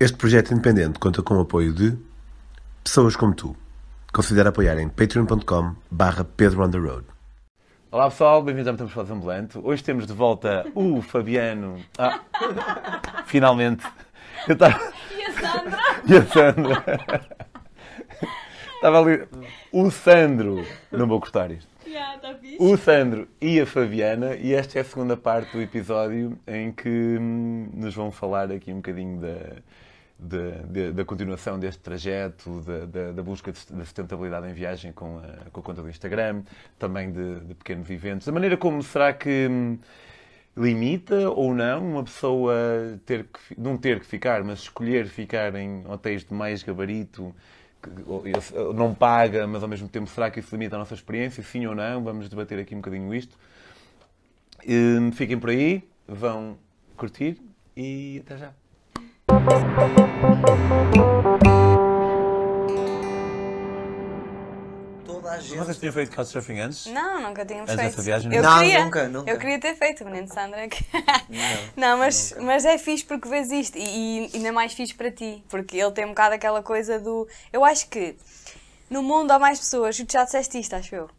Este projeto independente conta com o apoio de pessoas como tu. Considera apoiar em patreon.com barra Pedro on the Road. Olá pessoal, bem-vindos ao Metamos Falas Ambulante. Hoje temos de volta o Fabiano. Ah, finalmente. Eu estava... E a Sandra? E a Sandra. Estava ali. O Sandro. Não vou cortar isto. Está fixe. O Sandro e a Fabiana, e esta é a segunda parte do episódio em que hum, nos vão falar aqui um bocadinho da, da, da- da continuação deste trajeto, da, da- busca de da sustentabilidade em viagem com a, com a conta do Instagram, também de, de pequenos eventos. Da maneira como será que hum, limita ou não uma pessoa ter que, não ter que ficar, mas escolher ficar em hotéis de mais gabarito, não paga, mas ao mesmo tempo será que isso limita a nossa experiência? Sim ou não? Vamos debater aqui um bocadinho isto. Hum, Fiquem por aí, vão curtir e até já. Toda a gente. Vocês tinham feito couchsurfing antes? Não, nunca tínhamos Antes feito. viagem, eu não? queria, Não, nunca, nunca. Eu queria ter feito, menino Sandra. Não, mas, mas é fixe porque vês isto e, e ainda mais fixe para ti, porque ele tem um bocado aquela coisa do. Eu acho que no mundo há mais pessoas, tu já disseste isto, acho eu,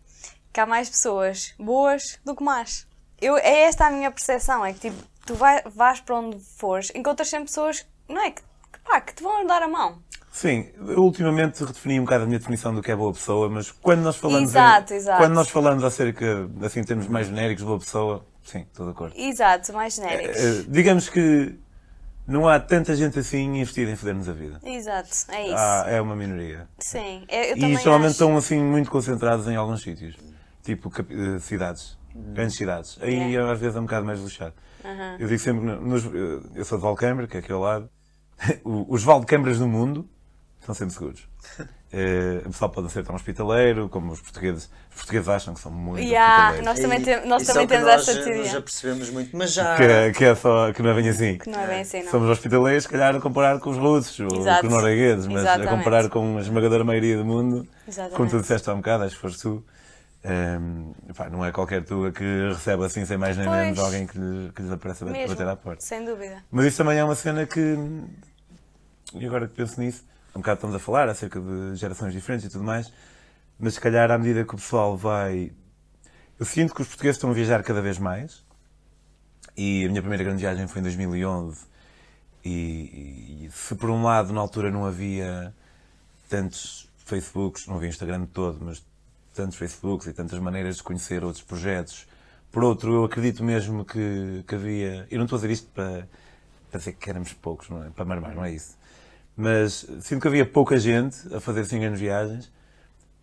que há mais pessoas boas do que más. Eu, é esta a minha percepção, é que tipo, tu vai, vais para onde fores, encontras sempre pessoas, não é? Que, pá, que te vão dar a mão. Sim, ultimamente redefini um bocado a minha definição do que é boa pessoa, mas quando nós falamos Exato, em- exato. quando nós falamos acerca, assim, em termos mais genéricos, boa pessoa, sim, estou de acordo. Exato, mais genéricos. Eh, digamos que não há tanta gente assim investida em foder-nos a vida. Exato, é isso. Há- é uma minoria. Sim, eu, eu E geralmente acho. estão assim muito concentrados em alguns sítios, tipo eh, cidades, grandes cidades. Aí Yeah. às vezes é um bocado mais lixado. Eu digo sempre, nos, eh, eu sou de Valcâmara, que é aqui ao lado, os Valdecâmaras do mundo estão sempre seguros. Eh, o pessoal pode ser tão hospitaleiro, como os portugueses. Os portugueses acham que são muito Yeah, nós também, tem- nós isso é também que temos nós, essa Nós teoria. já percebemos muito, mas já. Que, é- que é só, que não é bem assim. Que não é bem assim, não. Somos hospitaleiros, se calhar, a comparar com os russos ou com os noruegueses, mas Exatamente. a comparar com a esmagadora maioria do mundo, Exatamente. como tu disseste há um bocado, acho que foste tu, ehm, pá, não é qualquer tua que recebe assim, sem mais nem Pois. menos, alguém que, lhe- que lhes aparece a Mesmo, bater à porta. sem dúvida. Mas isso também é uma cena que, e agora que penso nisso, um bocado estamos a falar acerca de gerações diferentes e tudo mais, mas se calhar à medida que o pessoal vai. Eu sinto que os portugueses estão a viajar cada vez mais, e a minha primeira grande viagem foi em 2011, e, e se por um lado na altura não havia tantos Facebooks, não havia Instagram todo, mas tantos Facebooks e tantas maneiras de conhecer outros projetos. Por outro, eu acredito mesmo que, que havia. Eu não estou a dizer isto para, para dizer que éramos poucos, não é? Para marmar, não é isso. Mas sinto que havia pouca gente a fazer 5 anos viagens.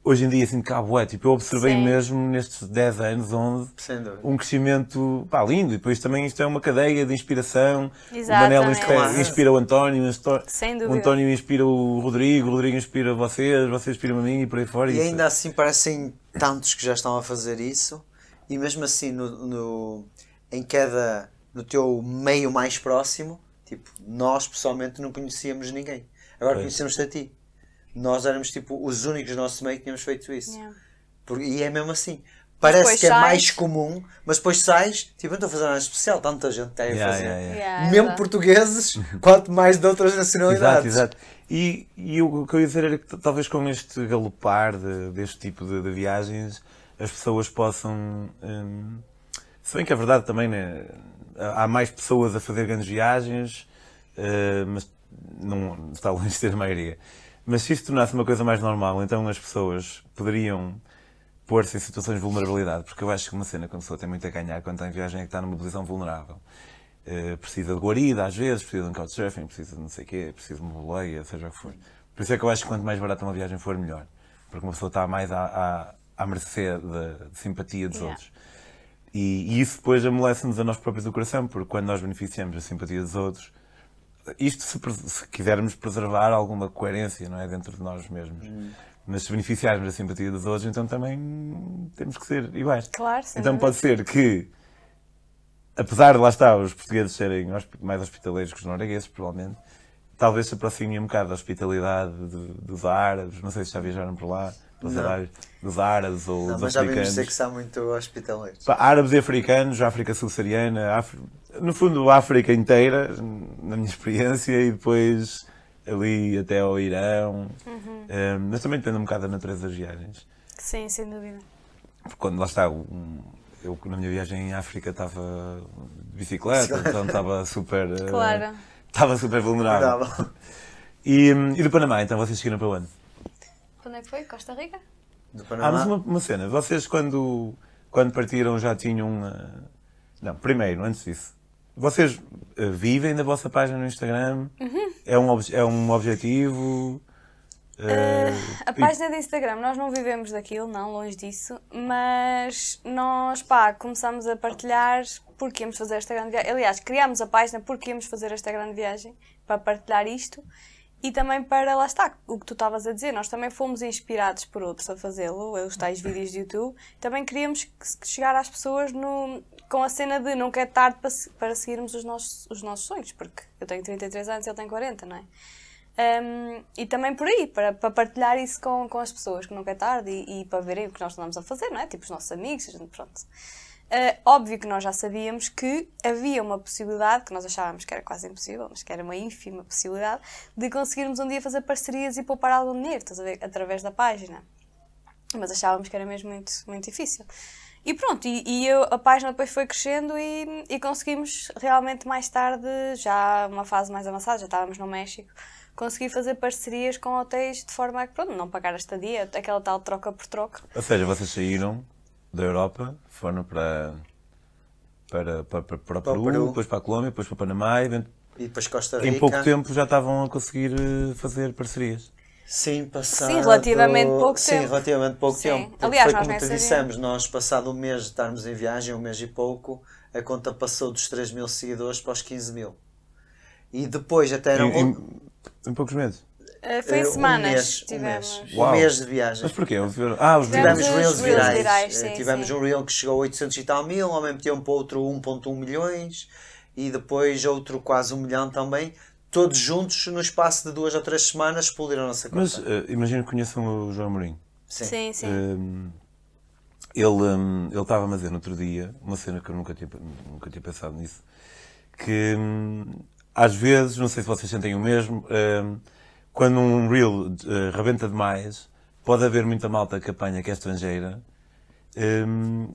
Hoje em dia que há bué, tipo, eu observei Sim. mesmo nestes 10 anos, 11, Sem dúvida. um crescimento pá, lindo. E depois também isto é uma cadeia de inspiração. O. Manel inspira, Claro. inspira o António, o. António inspira o Rodrigo, o Rodrigo inspira vocês, vocês inspiram a mim e por aí fora. E Isso- ainda assim parecem tantos que já estão a fazer isso, e mesmo assim no, no- em cada. no teu meio mais próximo, tipo, nós pessoalmente não conhecíamos ninguém. Agora Pois. conhecemos-te a ti. Nós éramos tipo os únicos do nosso meio que tínhamos feito isso. Yeah. Por- e é mesmo assim. Parece que é sais- mais comum, mas depois sais, tipo, não estou a fazer nada especial, tanta gente está a Yeah, fazer. yeah, yeah. Yeah, é Mesmo portugueses, quanto mais de outras Exato, nacionalidades. exato. E, e o que eu ia dizer era que talvez com este galopar de- deste tipo de, de viagens as pessoas possam. hum, se bem que é verdade também, né? há mais pessoas a fazer grandes viagens, eh, mas não está longe de ser a maioria. Mas se isto tornasse uma coisa mais normal, então as pessoas poderiam pôr-se em situações de vulnerabilidade, porque eu acho que uma cena que uma pessoa tem muito a ganhar quando está em viagem é que está numa posição vulnerável. Eh, precisa de guarida, às vezes, precisa de um couchsurfing, precisa de não sei o quê, precisa de uma boleia, seja o que for. Por isso é que eu acho que quanto mais barata uma viagem for, melhor. Porque uma pessoa está mais à, à, à mercê da de simpatia dos Yeah. outros. E, e isso depois amolece-nos a nós próprios do coração, porque quando nós beneficiamos da simpatia dos outros, isto se, se quisermos preservar alguma coerência não é, dentro de nós mesmos. Mas se beneficiarmos da simpatia dos outros, então também temos que ser iguais. Claro, Então dúvida. pode ser que, apesar de lá estar os portugueses serem mais hospitaleiros que os noruegueses, provavelmente, talvez se aproximem um bocado da hospitalidade de- dos árabes, não sei se já viajaram por lá, Os Não. árabes, dos árabes ou Não, dos mas já vimos africanos. dizer que são muito hospitaleiros. Pá, árabes e africanos, África subsaariana, Áfri- no fundo a África inteira, na minha experiência, e depois ali até ao Irão. Uhum. Eh, mas também depende um bocado da natureza das viagens. Sim, sem dúvida. Porque quando lá está, um- eu na minha viagem em África estava de bicicleta, então estava super. eh, Claro. Estava super vulnerável. Bravo. E, hum, e do Panamá, então vocês seguiram para onde? Quando é que foi? Costa Rica? Do Ah, Panamá. mas uma, uma cena, vocês quando, quando partiram já tinham. não, primeiro, antes disso, vocês ah, vivem da vossa página no Instagram? Uhum. É, um, é um objetivo? Ah, A e- página de Instagram, nós não vivemos daquilo, não, longe disso, mas nós, pá, começamos a partilhar porque íamos fazer esta grande viagem. Aliás, criámos a página porque íamos fazer esta grande viagem, para partilhar isto e também para, lá está, o que tu estavas a dizer, nós também fomos inspirados por outros a fazê-lo, os tais vídeos de YouTube, também queríamos que- chegar às pessoas no, com a cena de nunca é tarde para, para seguirmos os nossos, os nossos sonhos, porque eu tenho 33 anos e ele tem 40, não é? Um, e também por aí, para, para partilhar isso com, com as pessoas, que nunca é tarde, e, e para verem o que nós andamos a fazer, não é? Tipo os nossos amigos, gente, pronto. Uh, óbvio que nós já sabíamos que havia uma possibilidade, que nós achávamos que era quase impossível, mas que era uma ínfima possibilidade, de conseguirmos um dia fazer parcerias e poupar algum dinheiro, estás a ver? Através da página. Mas achávamos que era mesmo muito, muito difícil. E pronto, e, e eu- a página depois foi crescendo e, e conseguimos realmente mais tarde, já uma fase mais avançada, já estávamos no México, conseguir fazer parcerias com hotéis de forma a que, pronto, não pagar a estadia, aquela tal troca por troca. Ou seja, vocês saíram da Europa, foram para, para, para, para, para o Para o Peru, Peru. depois para a Colômbia, depois para o Panamá, e E depois Costa Rica. em pouco tempo já estavam a conseguir eh, fazer parcerias. Sim, passado... Sim, relativamente pouco Sim, tempo. relativamente pouco Sim. tempo. Porque Aliás, foi nós como te dissemos, nós passado um mês de estarmos em viagem, um mês e pouco, a conta passou dos 3 mil seguidores para os 15 mil. E depois até eram... Em, em- em poucos meses. Uh, foi em eh, um semanas, mês, um tivemos. mês. Um mês de viagem. Mas porquê? Ah, os Tivemos reels reels virais. virais, Eh, sim, tivemos sim. um reel que chegou a 800 e tal mil, ao mesmo tempo outro 1.1 milhões e depois outro quase um milhão também. Todos juntos, no espaço de duas ou três semanas, explodiram a nossa conta. Mas eh, imagino que conheçam o João Mourinho. Sim. Sim, sim. Ele ele estava a dizer no outro dia uma cena que eu nunca tinha, nunca tinha pensado nisso que hum, às vezes, não sei se vocês sentem o mesmo, hum, quando um reel eh, rebenta demais, pode haver muita malta que apanha que é estrangeira. hum,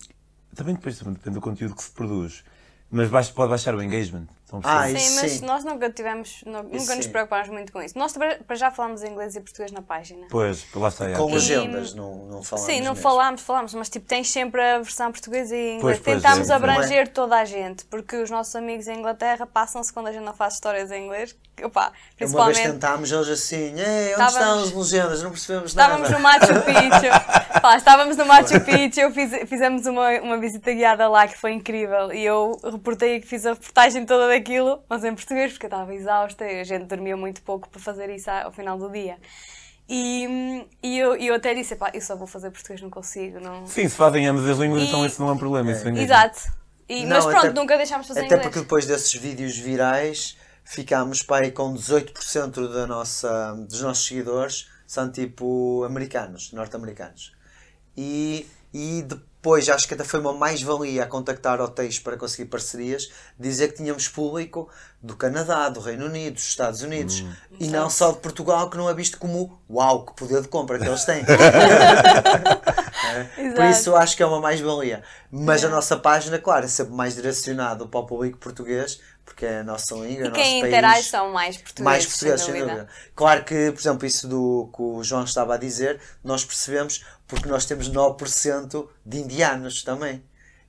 também depois depende do conteúdo que se produz. Mas pode baixar o engagement. Estão a perceber? Ah, Sim, mas sim. nós nunca tivemos, nu- nunca nos sim. preocupámos muito com isso. Nós para já falámos inglês e português na página. Pois, lá está. é. Com E- legendas, não, não falamos Sim, não mesmo. falámos, falámos, mas tipo, tens sempre a versão portuguesa e inglês. Pois, pois, Tentámos é. abranger toda a gente, porque os nossos amigos em Inglaterra passam-se quando a gente não faz histórias em inglês. Opa, Uma vez principalmente. tentámos, eles assim, Ei, onde Estávamos- estão as legendas? Não percebemos Estávamos nada. no Machu Picchu. Pá, estávamos no Machu Picchu, eu fiz- fizemos uma, uma visita guiada lá que foi incrível. E eu reportei que fiz a reportagem toda daquilo, mas em português, porque eu estava exausta e a gente dormia muito pouco para fazer isso ao final do dia. E, e eu, e eu até disse, pá, eu só vou fazer português, não consigo. Não... Sim, se fazem ambas as línguas, E- então isso não é um problema. Isso é. Exato. E- Não, mas pronto, até- nunca deixámos de fazer Até inglês. porque depois desses vídeos virais ficámos pá, aí com 18% da nossa, dos nossos seguidores são tipo americanos, norte-americanos. E, e depois acho que até foi uma mais-valia a contactar hotéis para conseguir parcerias, dizer que tínhamos público do Canadá, do Reino Unido, dos Estados Unidos e não só de Portugal, que não é visto como uau, que poder de compra que eles têm. Por Exato. isso acho que é uma mais-valia. Mas a nossa página, claro, é sempre mais direcionada para o público português, porque é a nossa língua, E o nosso quem interage são mais portugueses. mais portugueses, sem dúvida. Claro que, por exemplo, isso do que o João estava a dizer, nós percebemos porque nós temos 9% de indianos também.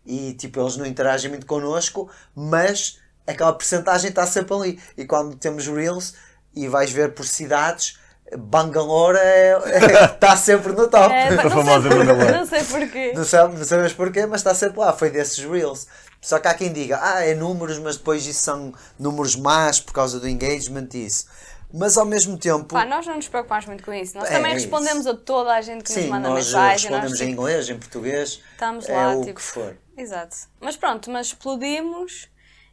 E tipo, eles não interagem muito connosco, mas aquela porcentagem está sempre ali. E quando temos Reels e vais ver por cidades, Bangalore é- é- está sempre no top. É, não, famosa sei por, não sei porquê. Não, sabe, não sabemos porquê, mas está sempre lá. Foi desses Reels. Só que há quem diga, ah, é números, mas depois isso são números más por causa do engagement e isso. Mas ao mesmo tempo. Pá, nós não nos preocupamos muito com isso. Nós É, também é respondemos a toda a gente que nos Sim, manda nós mensagem. respondemos nós, em tipo, inglês, em português. Estamos é lá, o tipo- que for. Exato. Mas pronto, mas explodimos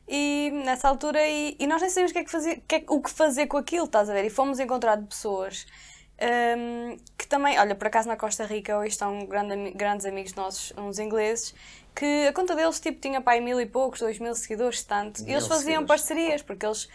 e nessa altura e, e nós nem sabíamos o que, é que fazer, o que é- o que fazer com aquilo, estás a ver? E fomos encontrar pessoas Um, que também, olha, por acaso na Costa Rica hoje estão grande, grandes amigos nossos, uns ingleses, que a conta deles tipo, tinha pai mil e poucos, dois mil seguidores, tanto. E eles faziam seguidores. parcerias, porque eles.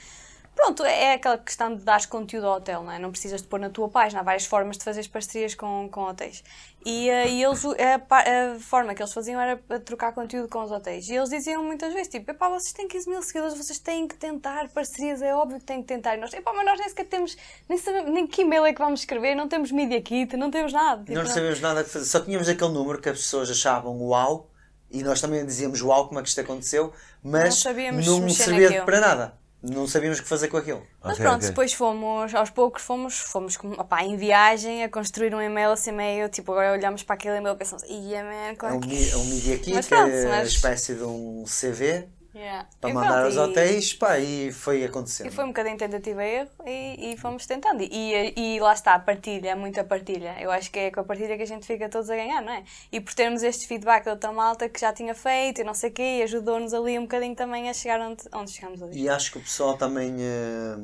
Pronto, é aquela questão de dar conteúdo ao hotel, não é? Não precisas de pôr na tua página, há várias formas de fazer parcerias com, com hotéis. E, eh, e eles, a, a forma que eles faziam era trocar conteúdo com os hotéis. E eles diziam muitas vezes, tipo, epá, vocês têm 15 mil seguidores, vocês têm que tentar parcerias, é óbvio que têm que tentar. E nós, epá, mas nós nem sequer temos, nem sabemos, nem que e-mail é que vamos escrever, não temos media kit, não temos nada. Tipo, Nós não sabíamos nada que fazer, só tínhamos aquele número que as pessoas achavam uau e nós também dizíamos uau, como é que isto aconteceu, mas Não sabíamos não servia para nada. Não sabíamos o que fazer com aquilo. Mas Ok, pronto, ok. depois fomos, aos poucos, fomos, fomos opá, em viagem a construir um e-mail assim meio, tipo, agora olhamos para aquele e-mail e pensamos, ia man, É como um, é que... mi- é um Media Kit, Mas que pronto, é uma mas- espécie de um CV Yeah. para mandar e- hotéis, pá, e foi acontecendo. E foi um bocadinho tentativa e erro e, e fomos tentando. E, e lá está, a partilha, muita partilha. Eu acho que é com a partilha que a gente fica todos a ganhar, não é? E por termos este feedback da outra malta que já tinha feito e não sei o quê, ajudou-nos ali um bocadinho também a chegar onde, onde chegamos hoje. E acho que o pessoal também eh,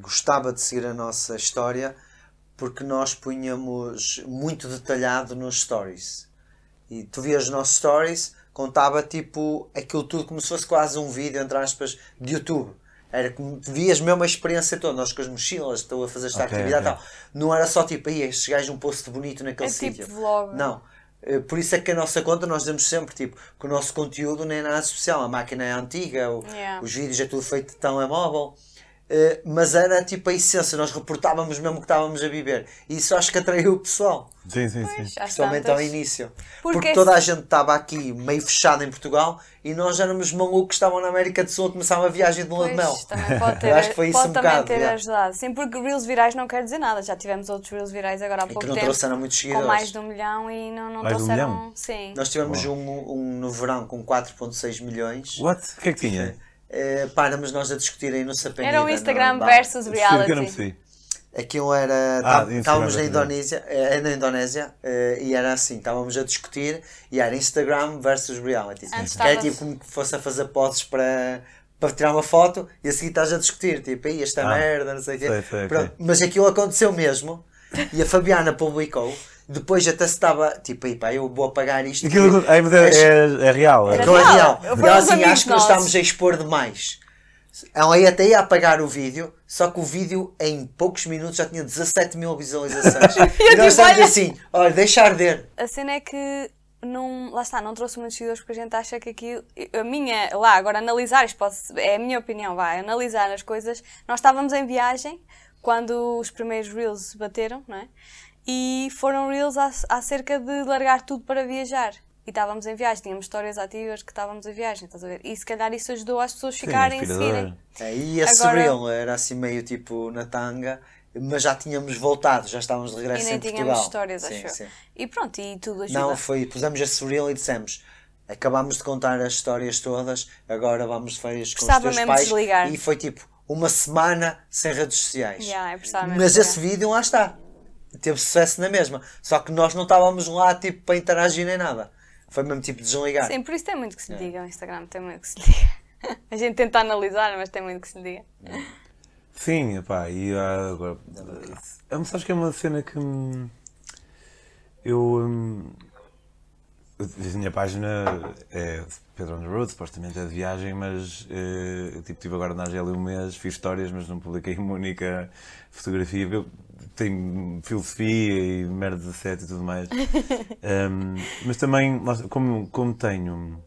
gostava de seguir a nossa história porque nós punhamos muito detalhado nos stories. E tu vias os nossos stories, contava tipo aquilo tudo como se fosse quase um vídeo, entre aspas, de YouTube. Era como vias mesmo a experiência toda, nós com as mochilas, estou a fazer esta Ok, atividade e ok. tal. Não era só tipo, aí estes gajos um post bonito naquele É tipo sítio. vlog. Não. Eh, Por isso é que a nossa conta nós dizemos sempre tipo, que o nosso conteúdo não é nada especial, a máquina é antiga, o- Yeah. os vídeos é tudo feito de telemóvel. Eh, mas era tipo a essência, nós reportávamos mesmo o que estávamos a viver. E isso acho que atraiu o pessoal, Sim, sim, sim. Pois, principalmente ao início. Porque Porque, toda a esse- gente estava aqui meio fechada em Portugal e nós éramos malucos que estavam na América do Sul a começar uma viagem de lua de mel. Pode ter, acho que foi isso pode um também bocado, ter ajudado. Sim, porque Reels virais não quer dizer nada. Já tivemos outros Reels virais agora há que pouco não tempo. trouxeram muitos Com seguidores. mais de um milhão e não, não Mais de um trouxeram. milhão? Sim. Nós tivemos um, um no verão com 4.6 milhões. What? O que é que tinha? Páramos nós a discutir aí no Sapenida. Era o Instagram no bar. versus não reality. Aquilo era. Ah, tá- Instagram Estávamos na Indonésia, eh, na Indonésia eh, e era assim, estávamos a discutir e era Instagram versus reality. Antes que é tipo como que fosse a fazer poses para, para tirar uma foto e a seguir estás a discutir, tipo, aí esta Ah, merda, não sei o quê. sei, sei, Pronto, ok. Mas aquilo aconteceu mesmo e a Fabiana publicou. Depois até se estava, tipo, aí pá, eu vou apagar isto. Aquilo, é, é, é real. É. Aquilo é real. real. E ela assim, acho que nós estamos a expor demais. Ela ia até ia apagar o vídeo, só que o vídeo em poucos minutos já tinha 17 mil visualizações. e nós estamos assim, olha, deixa arder. A cena é que não, lá está, não trouxe muitos seguidores porque a gente acha que aquilo. A minha, lá, agora analisar, isto pode, é a minha opinião, vai, analisar as coisas. Nós estávamos em viagem quando os primeiros Reels bateram, não é? E foram Reels a- acerca de largar tudo para viajar. E estávamos em viagem, tínhamos histórias ativas que estávamos em viagem, estás a ver? E se calhar isso ajudou as pessoas a ficarem a inspirador. seguirem. Aí esse Agora- reel era assim meio tipo na tanga, mas já tínhamos voltado, já estávamos de E regresso nem em Portugal. tínhamos histórias, Sim, acho eu. sim. E pronto, e tudo ajuda. Não, foi, pusemos esse reel e dissemos. Acabámos de contar as histórias todas, agora vamos de férias com Precisava os teus mesmo pais. desligar. E foi tipo uma semana sem redes sociais. Yeah, é Mas esse vídeo lá está. Teve sucesso na mesma. Só que nós não estávamos lá tipo para interagir nem nada. Foi mesmo tipo desligar. Sim, por isso tem muito que se É. diga. O Instagram tem muito que se diga. A gente tenta analisar, mas tem muito que se diga. Sim, epá, e ah, agora. Eu sabes que é uma cena que. hum, Eu. A minha página é Pedro on the Road, supostamente é de viagem, mas eh, eu tipo, estive agora na Argélia um mês, fiz histórias, mas não publiquei uma única fotografia. Eu tenho filosofia e merda 17 e tudo mais. Hum, mas também, como, como tenho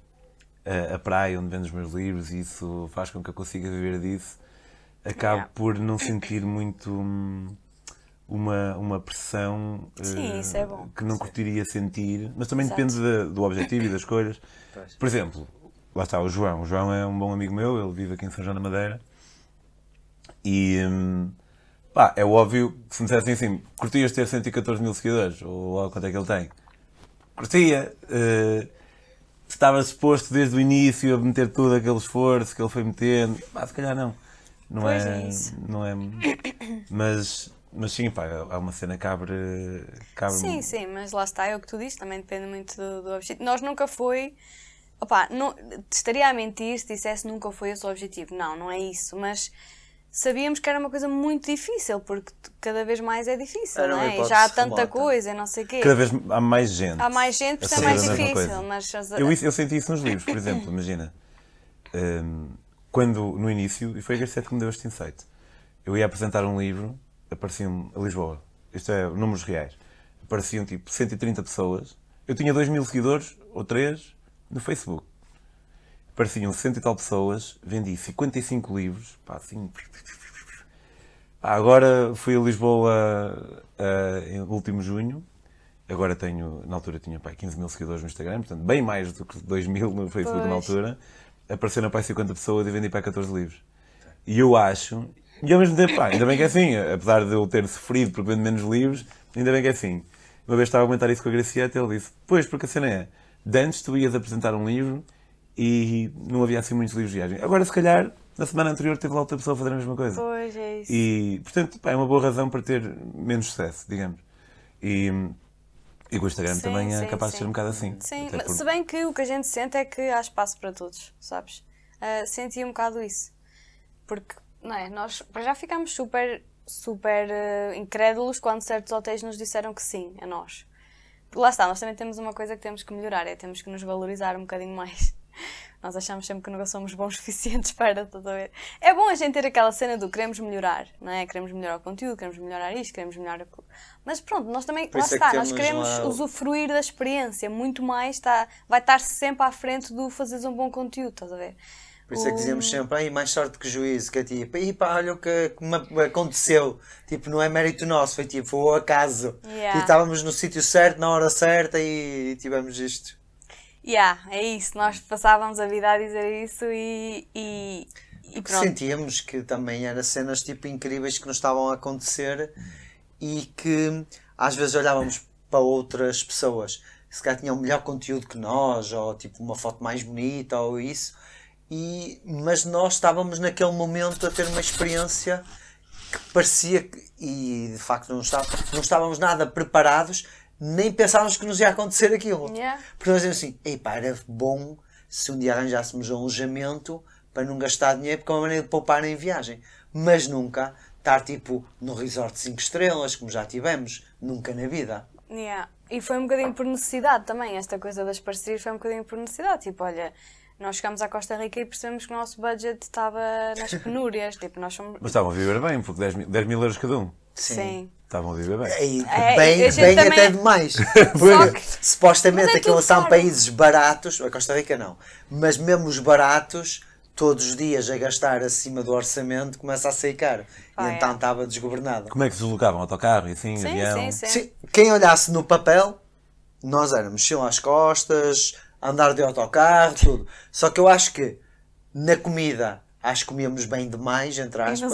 a, a praia onde vendo os meus livros e isso faz com que eu consiga viver disso, acabo Yeah. por não sentir muito hum, uma, uma pressão Sim, isso é bom. que não curtiria sentir, mas também Exato. depende da- do objetivo e das escolhas. Pois. Por exemplo, lá está o João. O João é um bom amigo meu, ele vive aqui em São João da Madeira. E hum, pá, é óbvio que se me dissessem assim, curtias ter 114 mil seguidores, ou lá quanto é que ele tem? Curtia. eh, estava disposto desde o início a meter todo aquele esforço que ele foi metendo. Pá, se calhar não. Não Pois é, é isso. Não é. Mas, mas sim, pá, há uma cena que abre. que abre Sim, sim, mas lá está, é o que tu dizes, também depende muito do, do objetivo. Nós nunca foi. Opá, não, estaria a mentir se dissesse nunca foi esse o objetivo. Não, não é isso, mas sabíamos que era uma coisa muito difícil, porque cada vez mais é difícil, Era não é? Já há tanta remota. coisa não sei o quê. Cada vez há mais gente. Há mais gente, por a isso é mais mesma difícil. Mas as- Eu, eu senti isso nos livros, por exemplo, imagina. hum, quando, no início, e foi a Garcete que me deu este insight, eu ia apresentar um livro, apareciam a Lisboa, isto é, números reais, apareciam tipo 130 pessoas, eu tinha 2 mil seguidores, ou 3, no Facebook. Apareciam 100 e tal pessoas, vendi 55 livros, pá, assim... Pá, agora fui a Lisboa ah, em último junho, agora tenho, na altura tinha pá, 15 mil seguidores no Instagram, portanto bem mais do que 2 mil no Facebook na Pois. altura. Apareceram para 50 pessoas e vendi para 14 livros. E eu acho, e ao mesmo tempo, pá, ainda bem que é assim, apesar de eu ter sofrido porque vendo menos livros, ainda bem que é assim. Uma vez estava a comentar isso com a Gracieta e ele disse: Pois, porque a cena é, de antes tu ias apresentar um livro e não havia assim muitos livros de viagem. Agora, se calhar, na semana anterior teve lá outra pessoa a fazer a mesma coisa. Pois é isso. E, portanto, pá, é uma boa razão para ter menos sucesso, digamos. E, e com o Instagram Sim, também é sim, capaz de sim. ser um bocado assim. Sim, porque- se bem que o que a gente sente é que há espaço para todos, sabes? Ah, senti um bocado isso. Porque, não é? Nós já ficámos super, super ah, incrédulos quando certos hotéis nos disseram que sim, a nós. Porque lá está, nós também temos uma coisa que temos que melhorar, é temos que nos valorizar um bocadinho mais. Nós achamos sempre que nunca somos bons suficientes para, ver? É bom a gente ter aquela cena do queremos melhorar, não é? Queremos melhorar o conteúdo, queremos melhorar isto, queremos melhorar aquilo. Mas pronto, nós também, lá isso é que está, nós queremos usufruir da experiência, muito mais, está, vai estar sempre à frente do fazeres um bom conteúdo, estás a ver? Por isso é que O- dizemos sempre, aí mais sorte que juízo, que é tipo, e pá, olha o que, que me aconteceu. Tipo, não é mérito nosso, foi tipo, foi o acaso. Yeah. E estávamos no sítio certo, na hora certa e tivemos isto. Yeah, é isso, nós passávamos a vida a dizer isso e, e, e pronto. Sentíamos que também eram cenas tipo incríveis que nos estavam a acontecer e que às vezes olhávamos para outras pessoas se calhar tinham melhor conteúdo que nós, ou tipo uma foto mais bonita ou isso, e, mas nós estávamos naquele momento a ter uma experiência que parecia que, e de facto não, não estávamos nada preparados, nem pensávamos que nos ia acontecer aquilo. Yeah. Porque nós dizemos assim, ei pá, era bom se um dia arranjássemos um alojamento para não gastar dinheiro, porque é uma maneira de poupar em viagem. Mas nunca estar tipo no resort 5 estrelas, como já tivemos, nunca na vida. Yeah. E foi um bocadinho por necessidade também, esta coisa das parcerias foi um bocadinho por necessidade. Tipo, olha, nós chegámos à Costa Rica e percebemos que o nosso budget estava nas penúrias. tipo, nós somos. Mas estavam a viver bem, porque 10 mil, 10 mil euros cada um. Sim. Estavam a viver bem. Ei, É, bem bem também- até demais. Só que- Supostamente é aquilo tudo são caro. países baratos, a Costa Rica não, mas mesmo os baratos, todos os dias a gastar acima do orçamento, começa a sair caro. Ah, e é. então estava desgovernado. Como é que se deslocavam? Autocarro e assim, Sim, avião? sim, sim. Sim, quem olhasse no papel, nós éramos mochila às costas, andar de autocarro, tudo. Só que eu acho que na comida, acho que comíamos bem demais, entre aspas,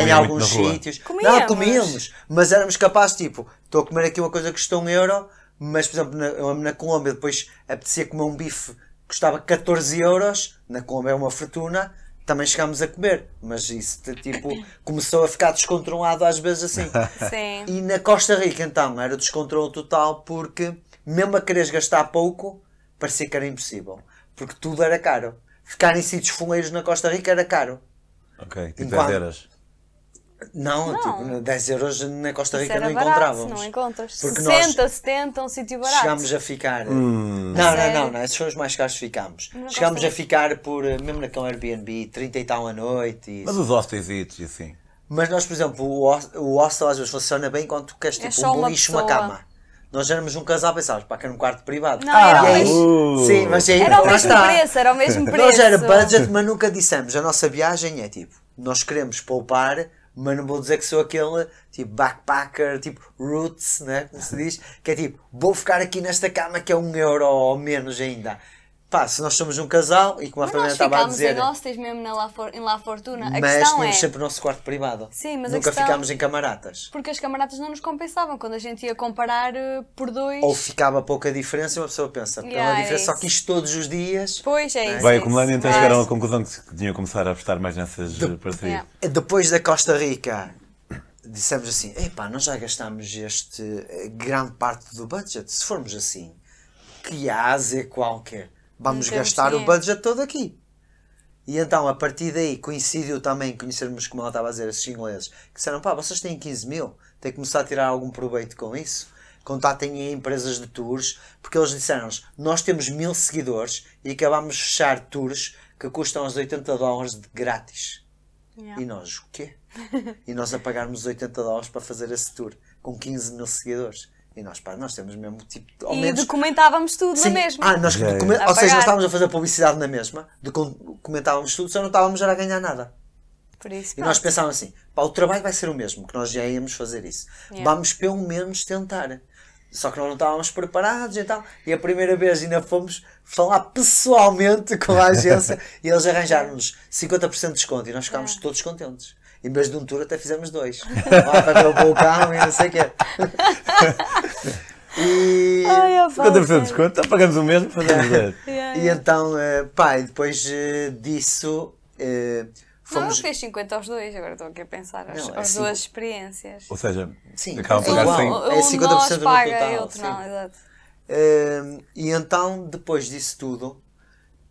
em alguns sítios. Comíamos. Não, comíamos, mas éramos capazes, tipo, estou a comer aqui uma coisa que custou um euro, mas, por exemplo, na, na Colômbia, depois apetecia comer um bife que custava 14 euros, na Colômbia é uma fortuna, também chegámos a comer, mas isso, tipo, começou a ficar descontrolado às vezes assim. Sim. E na Costa Rica, então, era descontrole total porque, mesmo a quereres gastar pouco, parecia que era impossível. Porque tudo era caro. Ficar em sítios fuleiros na Costa Rica era caro. Ok, tipo Enquanto- 10 euros. Não, Não. tipo, 10 euros na Costa Rica não barato, encontrávamos. não encontras. Porque 60, 70, um sítio barato. Chegámos a ficar. Hum. Não, não, não, não, esses foram os mais caros que ficámos. Chegámos a ficar por, eh, mesmo naquele Airbnb, 30 e tal a noite. e Mas os hostels e assim. Mas nós, por exemplo, o hos- o hostel às vezes funciona bem quando tu queres É tipo só um uma beliche, uma cama. Nós éramos um casal, pensávamos, pá, que era um quarto privado. Não, era o Sim, mas aí Era o mesmo está. preço, era o mesmo preço. Nós era budget, mas nunca dissemos. A nossa viagem é tipo, nós queremos poupar, mas não vou dizer que sou aquele tipo backpacker, tipo roots, né? Como se diz, que é tipo, vou ficar aqui nesta cama que é um euro ou menos ainda. Pá, se nós somos um casal e como a Mas família nós estava a ficámos dizer. em hostels mesmo na La For- em La Fortuna. A Mas tínhamos é, sempre o nosso quarto privado. Sim, mas a Nunca questão- ficámos em camaratas. porque as camaradas não nos compensavam. Quando a gente ia comparar eh, por dois... Ou ficava pouca diferença e uma pessoa pensa, pela Yeah, é diferença, só isso. que isto todos os dias. Pois, é isso. Vai é acumulando então Mas- chegaram à conclusão que tinham que começar a apostar mais nessas parcerias. Yeah. Depois da Costa Rica, dissemos assim: epá, nós já gastámos este eh, grande parte do budget. Se formos assim, que Ásia qualquer, vamos gastar o budget todo aqui. E então, a partir daí, coincidiu também conhecermos, como ela estava a dizer, esses ingleses, que disseram, pá, vocês têm 15 mil, têm que começar a tirar algum proveito com isso. Contatem em empresas de tours, porque eles disseram-nos, nós temos mil seguidores e acabámos de fechar tours que custam os 80 dólares de grátis. Yeah. E nós, o quê? e nós a pagarmos os 80 dólares para fazer esse tour, com 15 mil seguidores. E nós, pá, nós temos mesmo, tipo, ao E menos... documentávamos tudo Sim. na mesma. Ah, nós document- Ou seja, nós estávamos a fazer publicidade na mesma, documentávamos tudo, só não estávamos já a ganhar nada. Por isso, E nós pronto. pensávamos assim, pá, o trabalho vai ser o mesmo, que nós já íamos fazer isso. Yeah. Vamos pelo menos tentar. Só que nós não estávamos preparados e tal. E a primeira vez ainda fomos falar pessoalmente com a agência e eles arranjaram-nos 50% de desconto e nós ficámos Yeah. todos contentes. Em vez de um tour até fizemos dois. Lá para ver o vulcão e não sei o quê. e... Ai, a 50% de desconto, então pagamos o mesmo, fazemos 10. Yeah, E yeah. então, eh, pá, e depois eh, disso eh, Não, fomos. fez 50 aos dois, agora estou aqui a pensar. As, Não, é as cinco- duas experiências. Ou seja, Sim, acabam a é pagar igual. 100. Um é 50% de nós do paga total, e outro sim. não, exato. Eh, e então, depois disso tudo,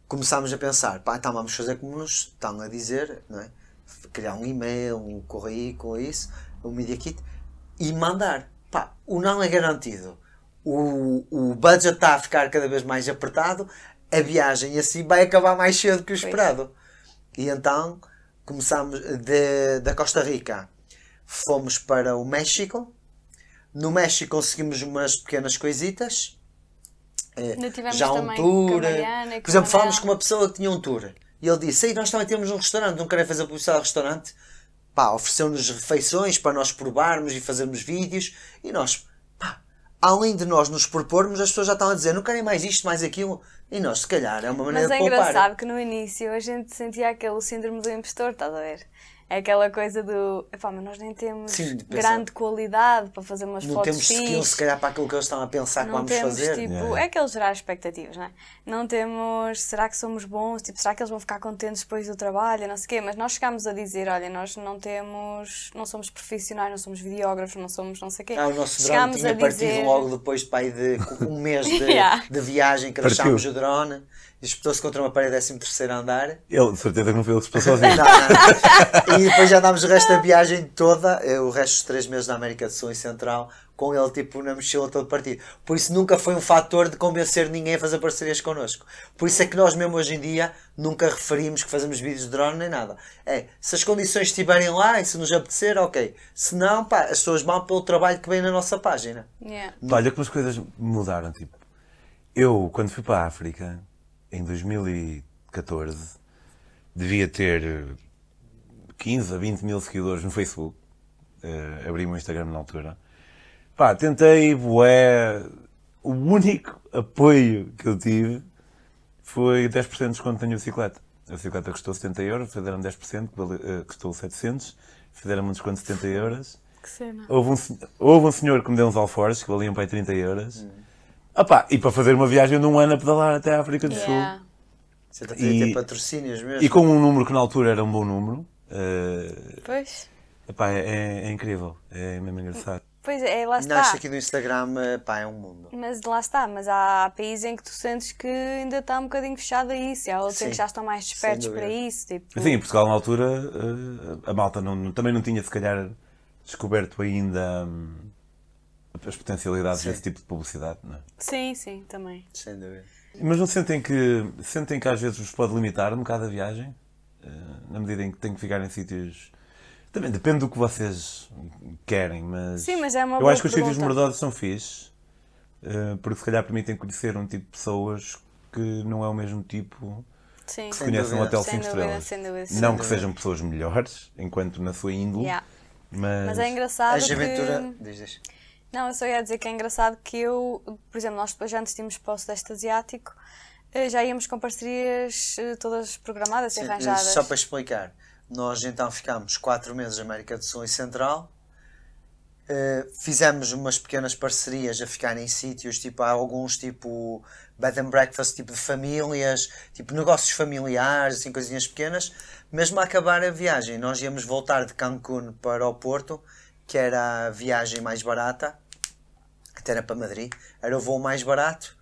começámos a pensar: pá, então vamos fazer como nos estão a dizer, não é? Criar um e-mail, um currículo, isso, um media kit e mandar. Pá, o não é garantido. O, o budget está a ficar cada vez mais apertado, a viagem assim vai acabar mais cedo que o esperado. E então começámos de, da Costa Rica, fomos para o México. No México conseguimos umas pequenas coisitas. Eh, já um tour. com a Mariana Por com exemplo, falámos com uma pessoa que tinha um tour. E ele disse: Ei, nós também temos um restaurante, não querem fazer publicidade ao restaurante? Pá, ofereceu-nos refeições para nós provarmos e fazermos vídeos. E nós, pá, além de nós nos propormos, as pessoas já estão a dizer: não querem mais isto, mais aquilo. E nós, se calhar, é uma maneira Mas é de poupar. engraçado que no início a gente sentia aquele síndrome do impostor, estás a ver? É aquela coisa do. Epá, mas nós nem temos Sim, grande qualidade para fazer umas Não fotos temos skills, se calhar, para aquilo que eles estão a pensar que Não vamos temos, fazer. tipo, Yeah. é aquele gerar expectativas, não é? Não temos, será que somos bons? Tipo, será que eles vão ficar contentes depois do trabalho? Não sei o quê, mas nós chegámos a dizer, olha, nós não temos, não somos profissionais, não somos videógrafos, não somos não sei o quê. Ah, o nosso drone Chegámos tinha a partido dizer- logo depois de, pai, de um mês de, Yeah. de viagem que deixámos o drone e espetou-se contra uma parede 13 andar. Ele, de certeza que não foi ele que se passou sozinho. Não, não. E depois já andámos o resto da viagem toda, eh, o resto dos três meses da América do Sul e Central, com ele tipo na mochila todo partido. Por isso nunca foi um fator de convencer ninguém a fazer parcerias connosco. Por isso é que nós mesmo hoje em dia nunca referimos que fazemos vídeos de drone nem nada. É, se as condições estiverem lá e se nos apetecer, ok. Se não, pá, as pessoas vão pelo trabalho que vem na nossa página. Yeah. Olha como as coisas mudaram. Tipo, eu, quando fui para a África, em 2014, devia ter 15 a 20 mil seguidores no Facebook. Eh, abri o meu Instagram na altura. Pá, tentei, bué. O único apoio que eu tive foi 10% de desconto na minha bicicleta. A bicicleta custou 70 euros, fizeram 10%, que vale- eh, custou 700, fizeram um desconto de 70 euros. Que cena. Houve um, houve um senhor que me deu uns alforjes que valiam para aí 30 euros. Ah pá, e para fazer uma viagem de um ano a pedalar até a África do Yeah. Você está a ter patrocínios mesmo. Sul. E com um número que na altura era um bom número. Eh, Pois. epá, é, é- é incrível. É mesmo engraçado. Pois é, lá está. isto aqui no Instagram, eh, pá, é um mundo. Mas lá está, mas há países em que tu sentes que ainda está um bocadinho fechado a isso, e há outros em que já estão mais despertos para isso. Tipo, Sim, em Portugal na altura eh, a malta não, também não tinha se calhar descoberto ainda hum, as potencialidades Sim. desse tipo de publicidade. Não é? sim, sim, também. Sem dúvida. Mas não sentem que, sentem que às vezes vos pode limitar um bocado a viagem? Eh, na medida em que têm que ficar em sítios. Também depende do que vocês querem, mas. Sim, mas é uma Eu boa acho que os sítios mordosos são fixes, eh, porque se calhar permitem conhecer um tipo de pessoas que não é o mesmo tipo Sim, que Sem conhecem um hotel Sem 5 dúvida, estrelas. sem dúvida, sem não que dúvida. sejam pessoas melhores, enquanto na sua índole, Yeah. mas. Mas é engraçado As aventuras. que... Diz, diz. Não, eu só ia dizer que é engraçado que eu, por exemplo, nós depois antes tínhamos para o Sudeste Asiático, já íamos com parcerias eh, todas programadas e arranjadas. Só para explicar, nós então ficámos 4 meses na América do Sul e Central. Uh, fizemos umas pequenas parcerias a ficar em sítios, tipo, há alguns tipo bed and breakfast, tipo de famílias, tipo negócios familiares, assim, coisinhas pequenas. Mesmo a acabar a viagem, nós íamos voltar de Cancún para o Porto, que era a viagem mais barata, até era para Madrid, era o voo mais barato.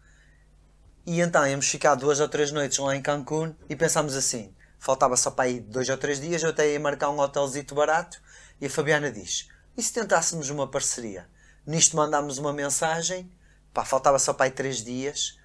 E então íamos ficar duas ou três noites lá em Cancún e pensámos assim: faltava só para aí dois ou três dias, eu até ia marcar um hotelzito barato e a Fabiana diz: e se tentássemos uma parceria? Nisto mandámos uma mensagem, pá, faltava só para aí três dias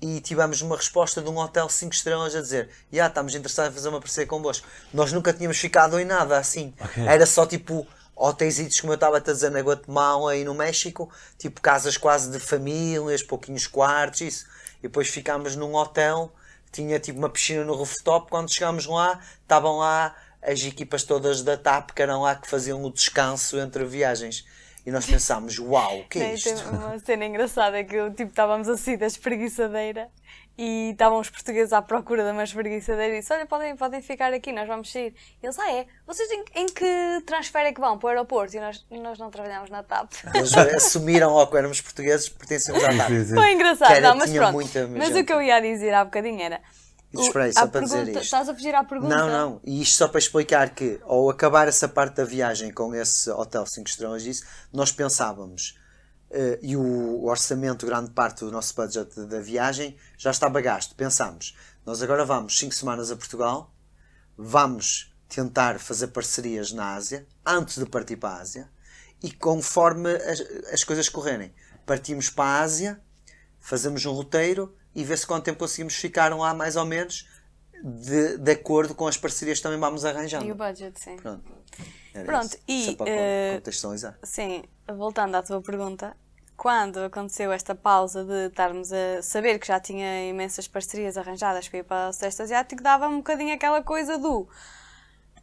e tivemos uma resposta de um hotel 5 estrelas a dizer: Já, yeah, estamos interessados em fazer uma parceria convosco. Nós nunca tínhamos ficado em nada assim. Ok. Era só tipo hotéis, como eu estava a dizer, na Guatemala e no México, tipo casas quase de famílias, pouquinhos quartos, isso. E depois ficámos num hotel, tinha tipo uma piscina no rooftop. Quando chegámos lá, estavam lá as equipas todas da TAP que eram lá que faziam o descanso entre viagens. E nós pensámos, uau, o que é isto? tem uma cena engraçada que eu, tipo, estávamos assim da espreguiçadeira e estavam os portugueses à procura de uma espreguiçadeira e disse, olha, podem, podem ficar aqui, nós vamos sair. E eles, ah é? Vocês em, em que transfer é que vão para o aeroporto? E nós, nós não trabalhamos na TAP. Eles assumiram logo que éramos portugueses, pertencemos à TAP. Foi engraçado, era- não, mas pronto. muita mas gente. o que eu ia dizer há bocadinho era... o- Espera aí, a só para dizer pergunta- isto. Estás a fugir à pergunta? Não, não. E isto só para explicar que, ao acabar essa parte da viagem com esse hotel 5 estrelas, disse, nós pensávamos, eh, e o, orçamento, grande parte do nosso budget da viagem, já estava gasto. Pensámos, nós agora vamos 5 semanas a Portugal, vamos tentar fazer parcerias na Ásia, antes de partir para a Ásia, e conforme as, as coisas correrem, partimos para a Ásia, fazemos um roteiro e vê se quanto tempo conseguimos ficar lá, mais ou menos, de, de acordo com as parcerias que também vamos arranjando. E o budget, sim. Pronto. Era Pronto, isso. e, Só para eh, contextualizar. Sim, voltando à tua pergunta, quando aconteceu esta pausa de estarmos a saber que já tinha imensas parcerias arranjadas para ir para o Sudeste Asiático, dava um bocadinho aquela coisa do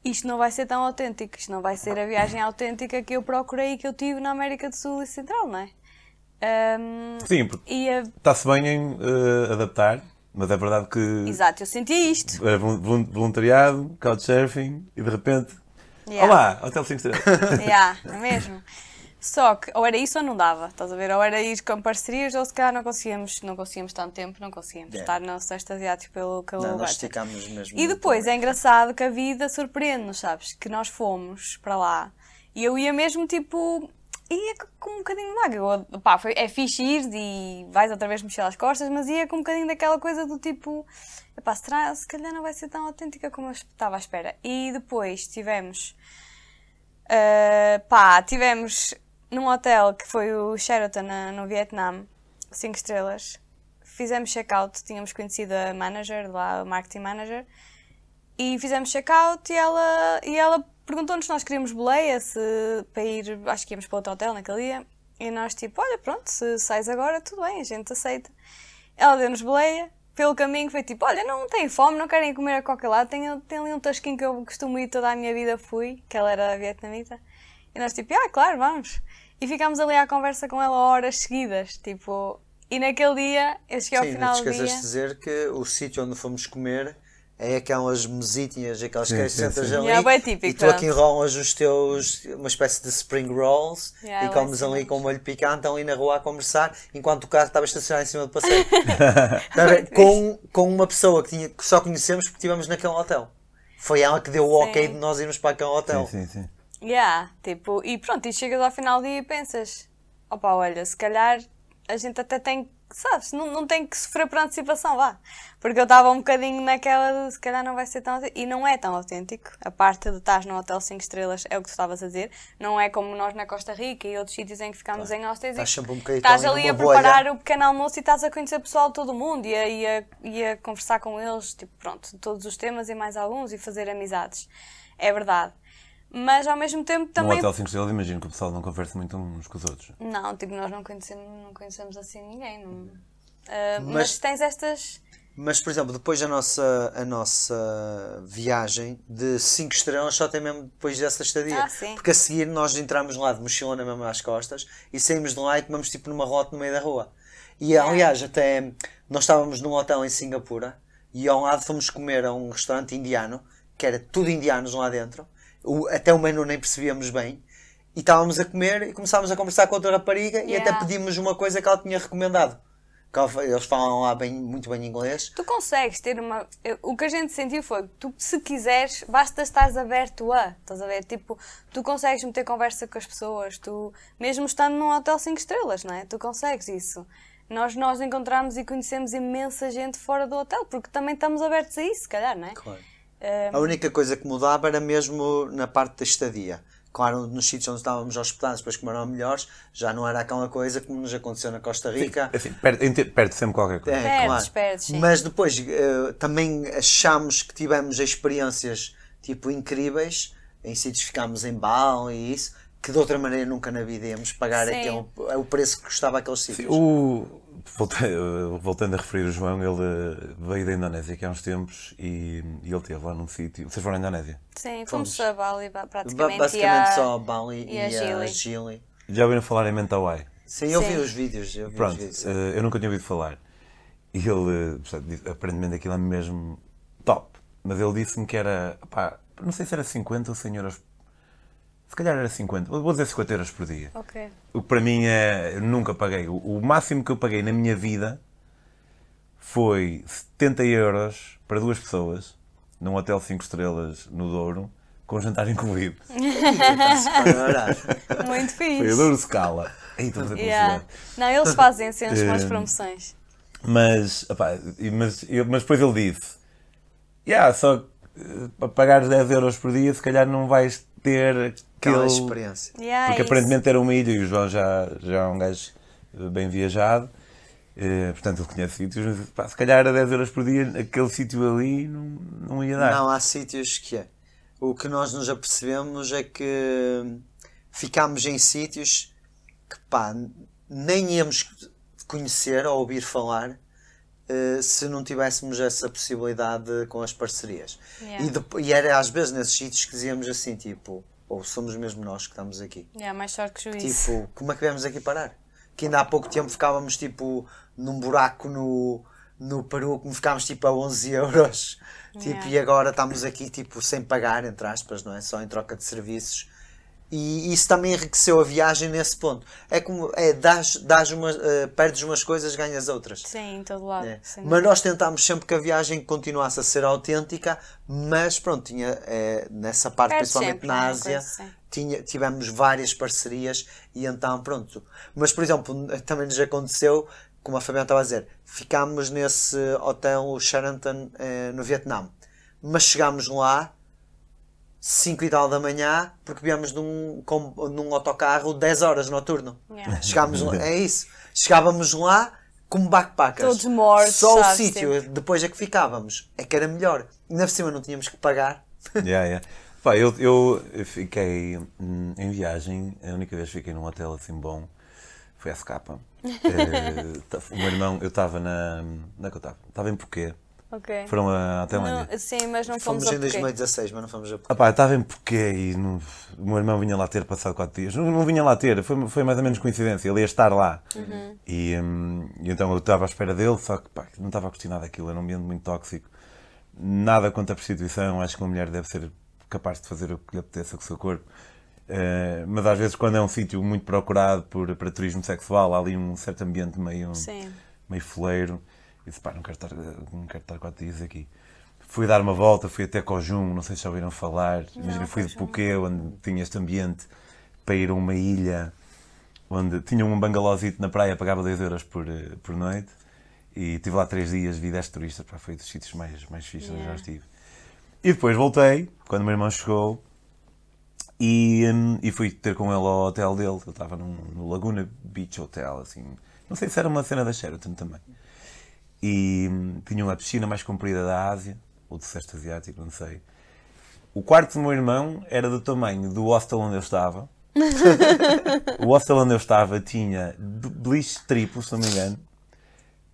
isto não vai ser tão autêntico, isto não vai ser a viagem autêntica que eu procurei e que eu tive na América do Sul e Central, não é? Ahm, Sim, porque a- está-se bem em eh, adaptar, mas é verdade que exato, eu sentia isto. vol- vol- voluntariado, couchsurfing e de repente. Yeah. Olá, Hotel 5 estrelas. Yeah, é mesmo? Só que ou era isso ou não dava, estás a ver? Ou era ir com parcerias ou se calhar não conseguíamos, não conseguíamos tanto tempo, não conseguíamos Yeah. estar no Sudeste Asiático pelo, pelo Não, nós esticámos mesmo. E depois é engraçado que a vida surpreende-nos, sabes? Que nós fomos para lá e eu ia mesmo tipo. ia com um bocadinho de vaga. Eu, pá, foi, é fixe ir e vais outra vez mexer às costas, mas ia com um bocadinho daquela coisa do tipo. Epá, será, se calhar não vai ser tão autêntica como eu estava à espera. E depois tivemos. ah, pá, tivemos num hotel que foi o Sheraton na- no Vietnã, 5 estrelas. Fizemos check-out, tínhamos conhecido a manager lá, a marketing manager, e fizemos check-out e ela, e ela perguntou-nos se nós queríamos boleia, se para ir, acho que íamos para outro hotel naquele dia, e nós tipo, olha pronto, se sais agora, tudo bem, a gente aceita. Ela deu-nos boleia, pelo caminho foi tipo, olha, não têm fome, não querem comer a qualquer lado, tem, tem ali um tasquinho que eu costumo ir toda a minha vida fui, que ela era vietnamita, e nós tipo, ah, claro, vamos. E ficámos ali à conversa com ela horas seguidas, tipo, e naquele dia, eu cheguei ao Sim, não final te do esqueças dia... de dizer que o sítio onde fomos comer é aquelas mesitinhas, aquelas Sim, que sim, sentas sim. ali Yeah, bem típico, e tu aqui enrolas os teus, uma espécie de spring rolls Yeah, e eu comes ali com o molho picante ali na rua a conversar enquanto o carro estava estacionado em cima do passeio. Tá com, com uma pessoa que, tinha, que só conhecemos porque estivemos naquele hotel. Foi ela que deu o ok Sim. de nós irmos para aquele hotel. Sim, sim, sim. Yeah, tipo, e pronto, e chegas ao final do dia e pensas, opa, olha, se calhar a gente até tem, sabes, não, não tem que sofrer por antecipação, vá. Porque eu estava um bocadinho naquela de se calhar não vai ser tão autêntico, e não é tão autêntico. A parte de estar num hotel 5 estrelas é o que tu estavas a dizer, não é como nós na Costa Rica e outros sítios em que ficámos em hostels Estás sempre um bocadinho estás ali a numa bolha. preparar o pequeno almoço e estás a conhecer o pessoal de todo o mundo e a, e, a, e a conversar com eles, tipo, pronto, todos os temas e mais alguns e fazer amizades. É verdade. Mas ao mesmo tempo também. Hotel 5 estrelas, imagino que o pessoal não conversa muito uns com os outros. Não, tipo, nós não conhecemos, não conhecemos assim ninguém. Não... Ah, mas... Mas- tens estas. Mas, por exemplo, depois da nossa, a nossa viagem de 5 estrelas só tem mesmo depois dessa estadia. Ah, sim. Porque a seguir nós entramos lá de mochilona mesmo às costas e saímos de lá e comemos tipo numa rota no meio da rua. E aliás, até nós estávamos num hotel em Singapura e ao lado fomos comer a um restaurante indiano, que era tudo indianos lá dentro. O- até o menu nem percebíamos bem. E estávamos a comer e começámos a conversar com outra rapariga e Yeah. até pedimos uma coisa que ela tinha recomendado. Ela- Eles falam lá bem, muito bem inglês. Tu consegues ter uma. O que a gente sentiu foi tu, se quiseres, basta estares aberto a. Estás a ver? Tipo, tu consegues meter conversa com as pessoas, tu, mesmo estando num hotel 5 estrelas, não é? Tu consegues isso. Nós, nós encontramos e conhecemos imensa gente fora do hotel, porque também estamos abertos a isso, se calhar, não é? Claro. A única coisa que mudava era mesmo na parte da estadia. Claro, nos sítios onde estávamos hospedados, depois como eram melhores, já não era aquela coisa como nos aconteceu na Costa Rica. Assim, perde, em ter- perde sempre qualquer coisa. É, Perdes, claro. perdes, sim. Mas depois eh, também achamos que tivemos experiências tipo incríveis em sítios que ficámos em Bali e isso, que de outra maneira nunca na vida íamos pagar Sim. aquele, o preço que custava aqueles sítios. O, volta- eh, voltando a referir o João, ele eh, veio da Indonésia aqui há uns tempos e, e ele esteve lá num sítio. Vocês foram à Indonésia? Sim, Fomos. fomos a Bali ba- Ba- praticamente. Basicamente e a- só a Bali e e, a. Gili. Já ouviram falar em Mentawai? Sim, eu vi Sim. os vídeos. Eu vi Pronto, os vídeos. eh, eu nunca tinha ouvido falar. E ele, eh, aparentemente aquilo é mesmo top. Mas ele disse-me que era, pá, não sei se era 50 ou 100 euros. Se calhar era 50, vou dizer 50 euros por dia. Ok. O que para mim é. Eu nunca paguei. O, o máximo que eu paguei na minha vida foi 70 euros para duas pessoas num hotel 5 estrelas no Douro, com jantar incluído. Muito Foi a fixe. Douro Scala. Aí a fazer Yeah. Não, eles fazem sempre umas Eh, promoções. Mas, opá, e- mas, eu- mas depois ele disse: yeah, só eh, para pagares 10 euros por dia, se calhar não vais ter Aquela aquele. experiência. Yeah, Porque é isso. aparentemente era uma ilha e o João já, já é um gajo eh, bem viajado. Eh, portanto, ele conhece sítios, mas pá, se calhar a 10 euros por dia, aquele sítio ali não, não ia dar. Não, há sítios que é. O que nós nos apercebemos é que ficámos em sítios que pá, nem íamos conhecer ou ouvir falar eh, se não tivéssemos essa possibilidade com as parcerias. Yeah. E, depo- e era às vezes nesses sítios que dizíamos assim, tipo, ou somos mesmo nós que estamos aqui. Yeah, mais sorte que juízo. Tipo, como é que viemos aqui parar? Que ainda há pouco tempo ficávamos tipo num buraco no, no Peru, como ficámos tipo a 11 euros. Tipo, Yeah. e agora estamos aqui tipo sem pagar, entre aspas, não é? Só em troca de serviços. E isso também enriqueceu a viagem nesse ponto. É como, é, dás, dás umas, eh, perdes umas coisas, ganhas outras. Sim, em todo lado. É. Mas nós tentámos sempre que a viagem continuasse a ser autêntica, mas pronto, tinha, eh, nessa parte, Perde principalmente sempre na alguma Ásia, coisa, tinha, tivemos várias parcerias e então pronto. Mas, por exemplo, também nos aconteceu, como a Fabiana estava a dizer, ficámos nesse hotel o Sheraton eh, no Vietnã, mas chegámos lá 5 e tal da manhã, porque viemos num, com, num autocarro 10 horas noturno. Yeah. Chegámos lá, é isso. Chegávamos lá como backpackers. Todos mortos, Só o sítio, depois é que ficávamos, é que era melhor. Ainda por cima não tínhamos que pagar. Yeah, yeah. Pá, eu, eu fiquei hum, em viagem, a única vez que fiquei num hotel assim bom foi a SK. Eh, o meu irmão, eu estava na. Onde é que eu estava? Estava em Porquê. Ok. Foram à Tailândia. Não, sim, mas não fomos, Fomos a em Porquê. 2016, mas não fomos a Ah pá, estava em Porquê e não- o meu irmão vinha lá ter passado 4 dias. Não, não vinha lá ter, foi, foi mais ou menos coincidência. Ele ia estar lá. E, hum, e então eu estava à espera dele, só que pá, não estava a curtir nada daquilo. Era um ambiente muito tóxico. Nada contra a prostituição. Acho que uma mulher deve ser capaz de fazer o que lhe apeteça com o seu corpo. Eh, mas às vezes, quando é um sítio muito procurado por, para turismo sexual, há ali um certo ambiente meio Sim. meio foleiro. E disse, pá, não quero estar, não quero estar quatro dias aqui. Fui dar uma volta, fui até Cojum, não sei se já ouviram falar. Imagina, fui de. Puquê, onde tinha este ambiente, para ir a uma ilha onde tinha um bangalózito na praia, pagava 2 euros por, eh, por noite. E estive lá três dias, vi 10 turistas, pá, foi dos sítios mais, mais fixos Yeah. já estive. E depois voltei, quando o meu irmão chegou, e, hum, e fui ter com ele ao hotel dele. Ele estava no Laguna Beach Hotel, assim. Não sei se era uma cena da Sheraton também. E hum, tinha uma piscina mais comprida da Ásia, ou do Sudeste Asiático, não sei. O quarto do meu irmão era do tamanho do hostel onde eu estava. o hostel onde eu estava tinha beliche triplo, se não me engano.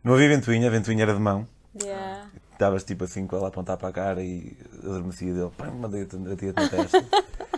Não havia ventoinha, a ventoinha era de mão. Yeah. Estavas tipo assim com ela a apontar para a cara e adormecia dele, pá, mandei-te a tia na testa.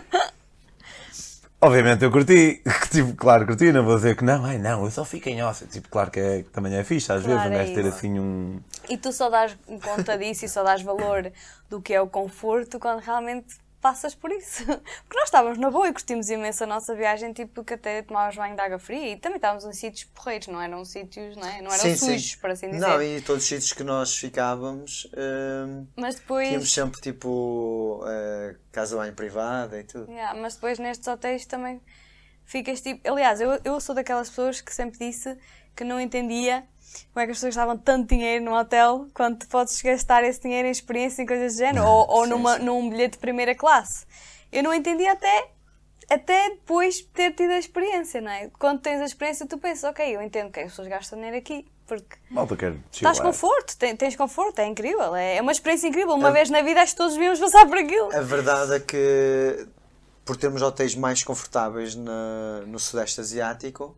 Obviamente eu curti, tipo, claro, curti, não vou dizer que não, ai não, eu só fico em ossa. Tipo, claro que é, que também é fixe, às Claro, vezes, um é gajo ter assim um. E tu só dás conta disso e só dás valor do que é o conforto quando realmente passas por isso. Porque nós estávamos na boa e curtimos imenso a nossa viagem, tipo que até tomávamos banho de água fria e também estávamos em sítios porreiros, não eram sítios, não, é? não eram Sim, sim. sujos, por assim dizer. Não, e todos os sítios que nós ficávamos, hum, Mas depois. tínhamos sempre tipo eh, casa banho privada e tudo. Yeah, mas depois nestes hotéis também ficas tipo. Aliás, eu, eu sou daquelas pessoas que sempre disse que não entendia como é que as pessoas gastavam tanto dinheiro num hotel quando tu podes gastar esse dinheiro em experiência em coisas do género, ou, ou numa, num bilhete de primeira classe. Eu não entendia até, até depois de ter tido a experiência, não é? Quando tens a experiência, tu pensas, ok, eu entendo que as pessoas gastam dinheiro aqui, porque Malta quer estás conforto, ten- tens conforto, é incrível, é, é uma experiência incrível. Uma vez na vida acho que todos devíamos passar por aquilo. A verdade é que, por termos hotéis mais confortáveis na- no Sudeste Asiático,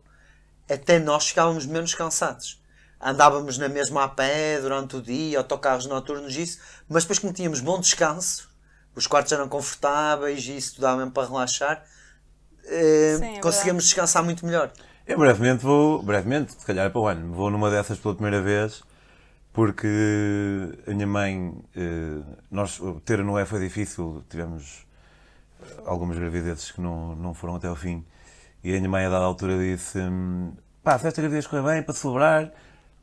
até nós ficávamos menos cansados. Andávamos na mesma a pé durante o dia, autocarros noturnos, isso, mas depois, como tínhamos bom descanso, os quartos eram confortáveis e isso dava mesmo para relaxar, eh, Sim, é conseguíamos descansar muito melhor. Eu brevemente vou, brevemente, se calhar é para o ano, vou numa dessas pela primeira vez, porque a minha mãe, eh, nós, ter a Noé foi difícil, tivemos eh, algumas gravidezes que não, não foram até ao fim, e a minha mãe a dada altura disse, hum, pá, se esta gravidez correr bem, para celebrar,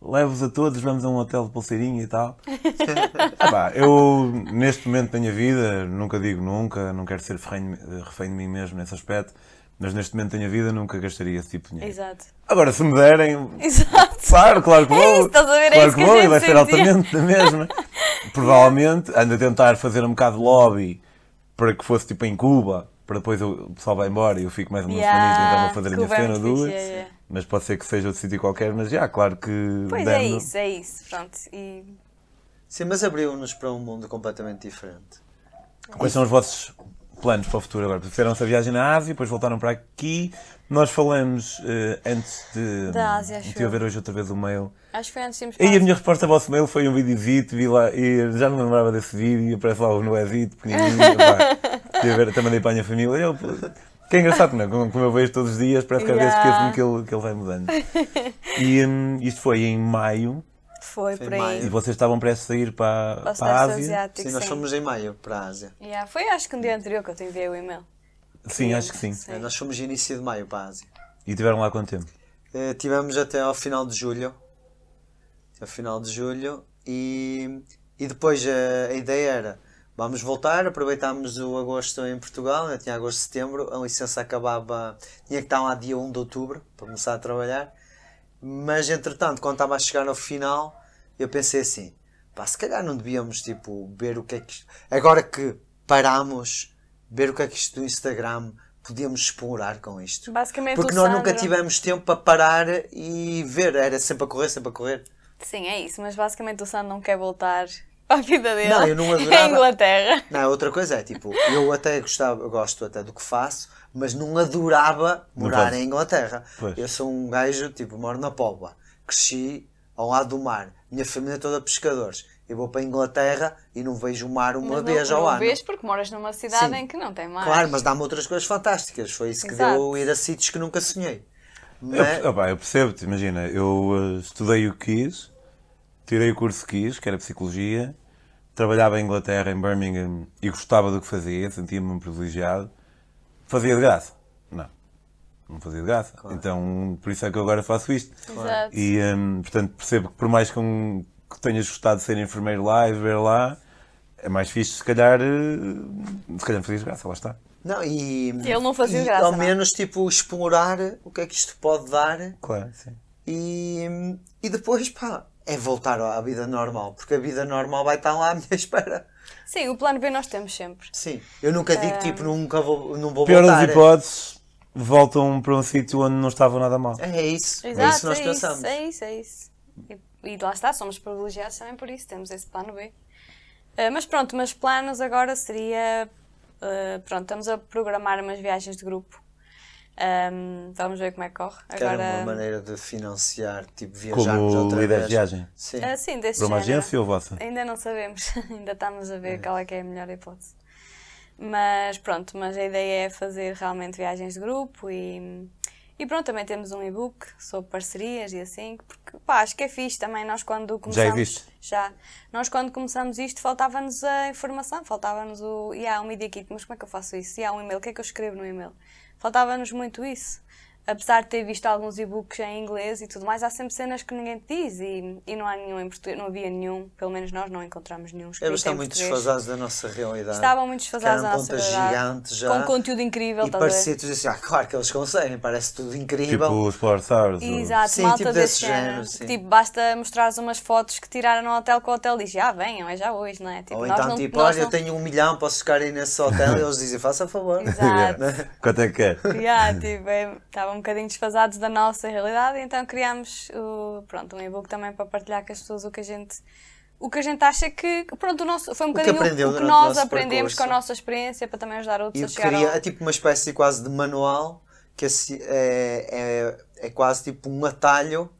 levo-vos a todos, vamos a um hotel de pulseirinha e tal. Ah, pá, eu, neste momento da minha vida, nunca digo nunca, não quero ser refém, refém de mim mesmo nesse aspecto, mas neste momento da minha vida nunca gastaria esse tipo de dinheiro. Exato. Agora, se me derem, Exato. claro, claro que É vou. isso, estás a ver? É claro isso que que a vou e vai ser altamente da mesma. Provavelmente ando a tentar fazer um bocado de lobby para que fosse tipo em Cuba, para depois o pessoal vai embora e eu fico mais uma Yeah, semana e tentava fazer a minha é cena duas. yeah, yeah. Mas pode ser que seja outro sítio qualquer, mas já, claro que. Pois é isso, é isso. Pronto. E Sim, mas abriu-nos para um mundo completamente diferente. Quais são os vossos planos para o futuro agora? Fizeram-se a viagem na Ásia, depois voltaram para aqui. Nós falamos eh, antes de. Da Ásia, acho Estive a eu. ver hoje outra vez o mail. acho que foi antes de irmos E a minha resposta ao vosso mail foi um videozito, vi lá, e já não me lembrava desse vídeo, e aparece lá o Noezito, pequenininho, pá. Estive a ver, até mandei para a minha família. Eu, que é engraçado, não é? Como, como eu vejo todos os dias, parece que às vezes esqueço-me que ele, que ele vai mudando. E hum, isto foi em maio, Foi Foi por aí. maio. e vocês estavam prestes a ir para, Para para a Ásia. Asiático. Sim, nós fomos em maio para a Ásia. Yeah, Foi acho que um dia anterior que eu te enviei o e-mail. Sim, acho que sim. Sim. Nós fomos início de maio para a Ásia. E tiveram lá quanto tempo? Eh, tivemos até ao final de julho. Até ao final de julho. E, e depois a, a ideia era: vamos voltar, aproveitámos o agosto em Portugal, né? tinha agosto setembro, a licença acabava, tinha que estar lá dia 1 de outubro para começar a trabalhar. Mas entretanto, quando estava a chegar ao final, eu pensei assim: pá, se calhar não devíamos tipo, ver o que é que. Agora que parámos, ver o que é que isto do Instagram podíamos explorar com isto. Basicamente Porque nós Sandro- nunca tivemos tempo para parar e ver, era sempre a correr, sempre a correr. Sim, é isso, mas basicamente o Sandro não quer voltar para a vida dele. Não, eu não É adorava. a Inglaterra. Não, outra coisa é tipo, eu até gostava, eu gosto até do que faço, mas não adorava morar em Inglaterra. Pois. Eu sou um gajo, tipo, moro na Póvoa, cresci ao lado do mar, minha família é toda pescadores. Eu vou para a Inglaterra e não vejo o mar uma Mas vez não, ao não ano. vês porque moras numa cidade Sim. em que não tem mar. Claro, mas dá-me outras coisas fantásticas. Foi isso que Exato. deu ir a sítios que nunca sonhei. Eu, Mas, opá, eu percebo-te, imagina, eu eh, estudei o que quis, tirei o curso que quis, que era Psicologia, trabalhava em Inglaterra, em Birmingham, e gostava do que fazia, sentia-me um privilegiado. Fazia de graça? Não. Não fazia de graça. Então, por isso é que eu agora faço isto. Exato. E, hum, portanto, percebo que por mais que, um, que tenhas gostado de ser enfermeiro lá e viver lá, é mais fixe, se calhar, eh, se calhar não fazias graça, lá está. não, e, Ele não fazia e graça, ao não. menos tipo explorar o que é que isto pode dar Claro, sim. E, e depois, pá, é voltar à vida normal, porque a vida normal vai estar lá à minha espera. Sim, o plano B nós temos sempre. Sim, eu nunca digo, tipo, nunca vou, não vou Pior das voltar. hipóteses, voltam para um sítio onde não estava nada mal. É isso, é Exato, isso que nós é pensamos. isso, é isso, é isso. E, e lá está, somos privilegiados também por isso, temos esse plano B. Ah, mas pronto, mas planos agora seria. ah, pronto, estamos a programar umas viagens de grupo. Ahm, vamos ver como é que corre. Que era Agora, uma maneira de financiar, tipo, viajarmos Como outra líder vez. de viagem. Sim. ah, sim, desse Para uma género. agência ou vossa? Ainda não sabemos, ainda estamos a ver qual é que é a melhor hipótese. Mas pronto, mas a ideia é fazer realmente viagens de grupo e, e pronto, também temos um e-book sobre parcerias e assim, porque pá, acho que é fixe também nós quando começamos... viste? Já. Nós quando começamos isto faltava-nos a informação, faltava-nos o... E há um Media Kit, mas como é que eu faço isso? E há um e-mail, o que é que eu escrevo no e-mail? Faltava-nos muito isso. Apesar de ter visto alguns e-books em inglês e tudo mais, há sempre cenas que ninguém te diz e, e não há nenhum em português, não havia nenhum, pelo menos nós não encontramos nenhum escrito Eles estão muito desfasados da nossa realidade. Estavam muito desfasados da nossa realidade. gigantes já. Com conteúdo incrível, E parecia, tu dizes assim, ah, claro que eles conseguem, parece tudo incrível. Tipo os Polar Stars. Exato, Sim, malta tipo desse desse género. sim. Tipo, basta mostrares umas fotos que tiraram no hotel que o hotel diz, já venham, é já hoje, não é? Tipo, Ou nós então, não, tipo, olha, eu não- tenho um milhão, posso ficar aí nesse hotel e eles dizem, faça favor. Exato. Quanto é que? Yeah, tipo, é, estavam um bocadinho desfasados da nossa realidade, então criámos o, pronto, um e-book também para partilhar com as pessoas o que a gente o que a gente acha que pronto, o nosso, foi um que bocadinho o que o nós nosso aprendemos com a percurso. nossa experiência para também ajudar outros E a chegar queria, ao... é tipo uma espécie quase de manual, que assim, é, é, é quase tipo um atalho,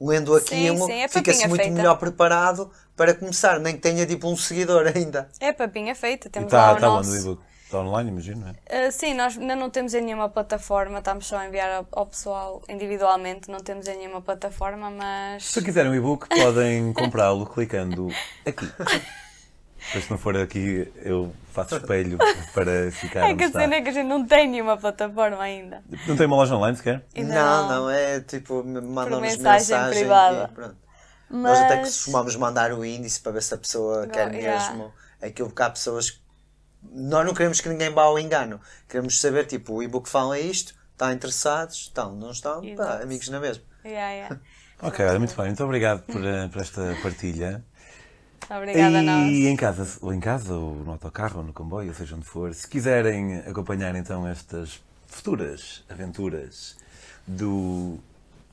lendo aquilo, sim, é fica-se muito feita. melhor preparado para começar, nem que tenha tipo um seguidor ainda. É papinha feita, E temos está lá o tá nosso... Está online, imagino, não é? Uh, sim, nós ainda não temos em nenhuma plataforma, estamos só a enviar ao, ao pessoal individualmente, não temos em nenhuma plataforma, mas... Se quiserem o e-book, podem comprá-lo clicando aqui. Depois, se não for aqui, eu faço espelho para ficar É que a cena é que a gente não tem nenhuma plataforma ainda. Não tem uma loja online sequer? Ainda não, não, é tipo, mandam-nos mensagem mensagem, privada. e pronto. Mas... Nós até costumamos mandar o índice para ver se a pessoa quer yeah. mesmo aquilo que há pessoas que nós não queremos que ninguém vá ao engano. Queremos saber, tipo, o e-book fala isto, está interessados, estão, não estão, pá, amigos na mesma. Yeah, yeah. Ok, olha, muito bem. Muito obrigado por, eh, por esta partilha. Obrigada a nós. E em casa, ou em casa, ou no autocarro, ou no comboio, ou seja onde for, se quiserem acompanhar então estas futuras aventuras do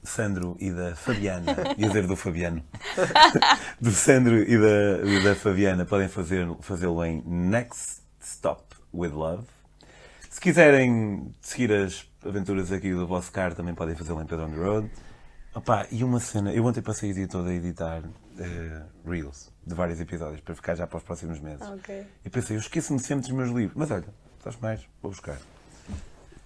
Sandro e da Fabiana, ia dizer do Fabiano, do Sandro e da, e da Fabiana, podem fazer- fazê-lo em Next Stop with Love. Se quiserem seguir as aventuras aqui do vosso car, também podem fazê-lo em Pedro on the Road. Opa, e uma cena, eu ontem passei o dia todo a editar eh, Reels de vários episódios para ficar já para os próximos meses. Ok. E pensei, eu esqueço-me sempre dos meus livros. Mas olha, estás mais? Vou buscar.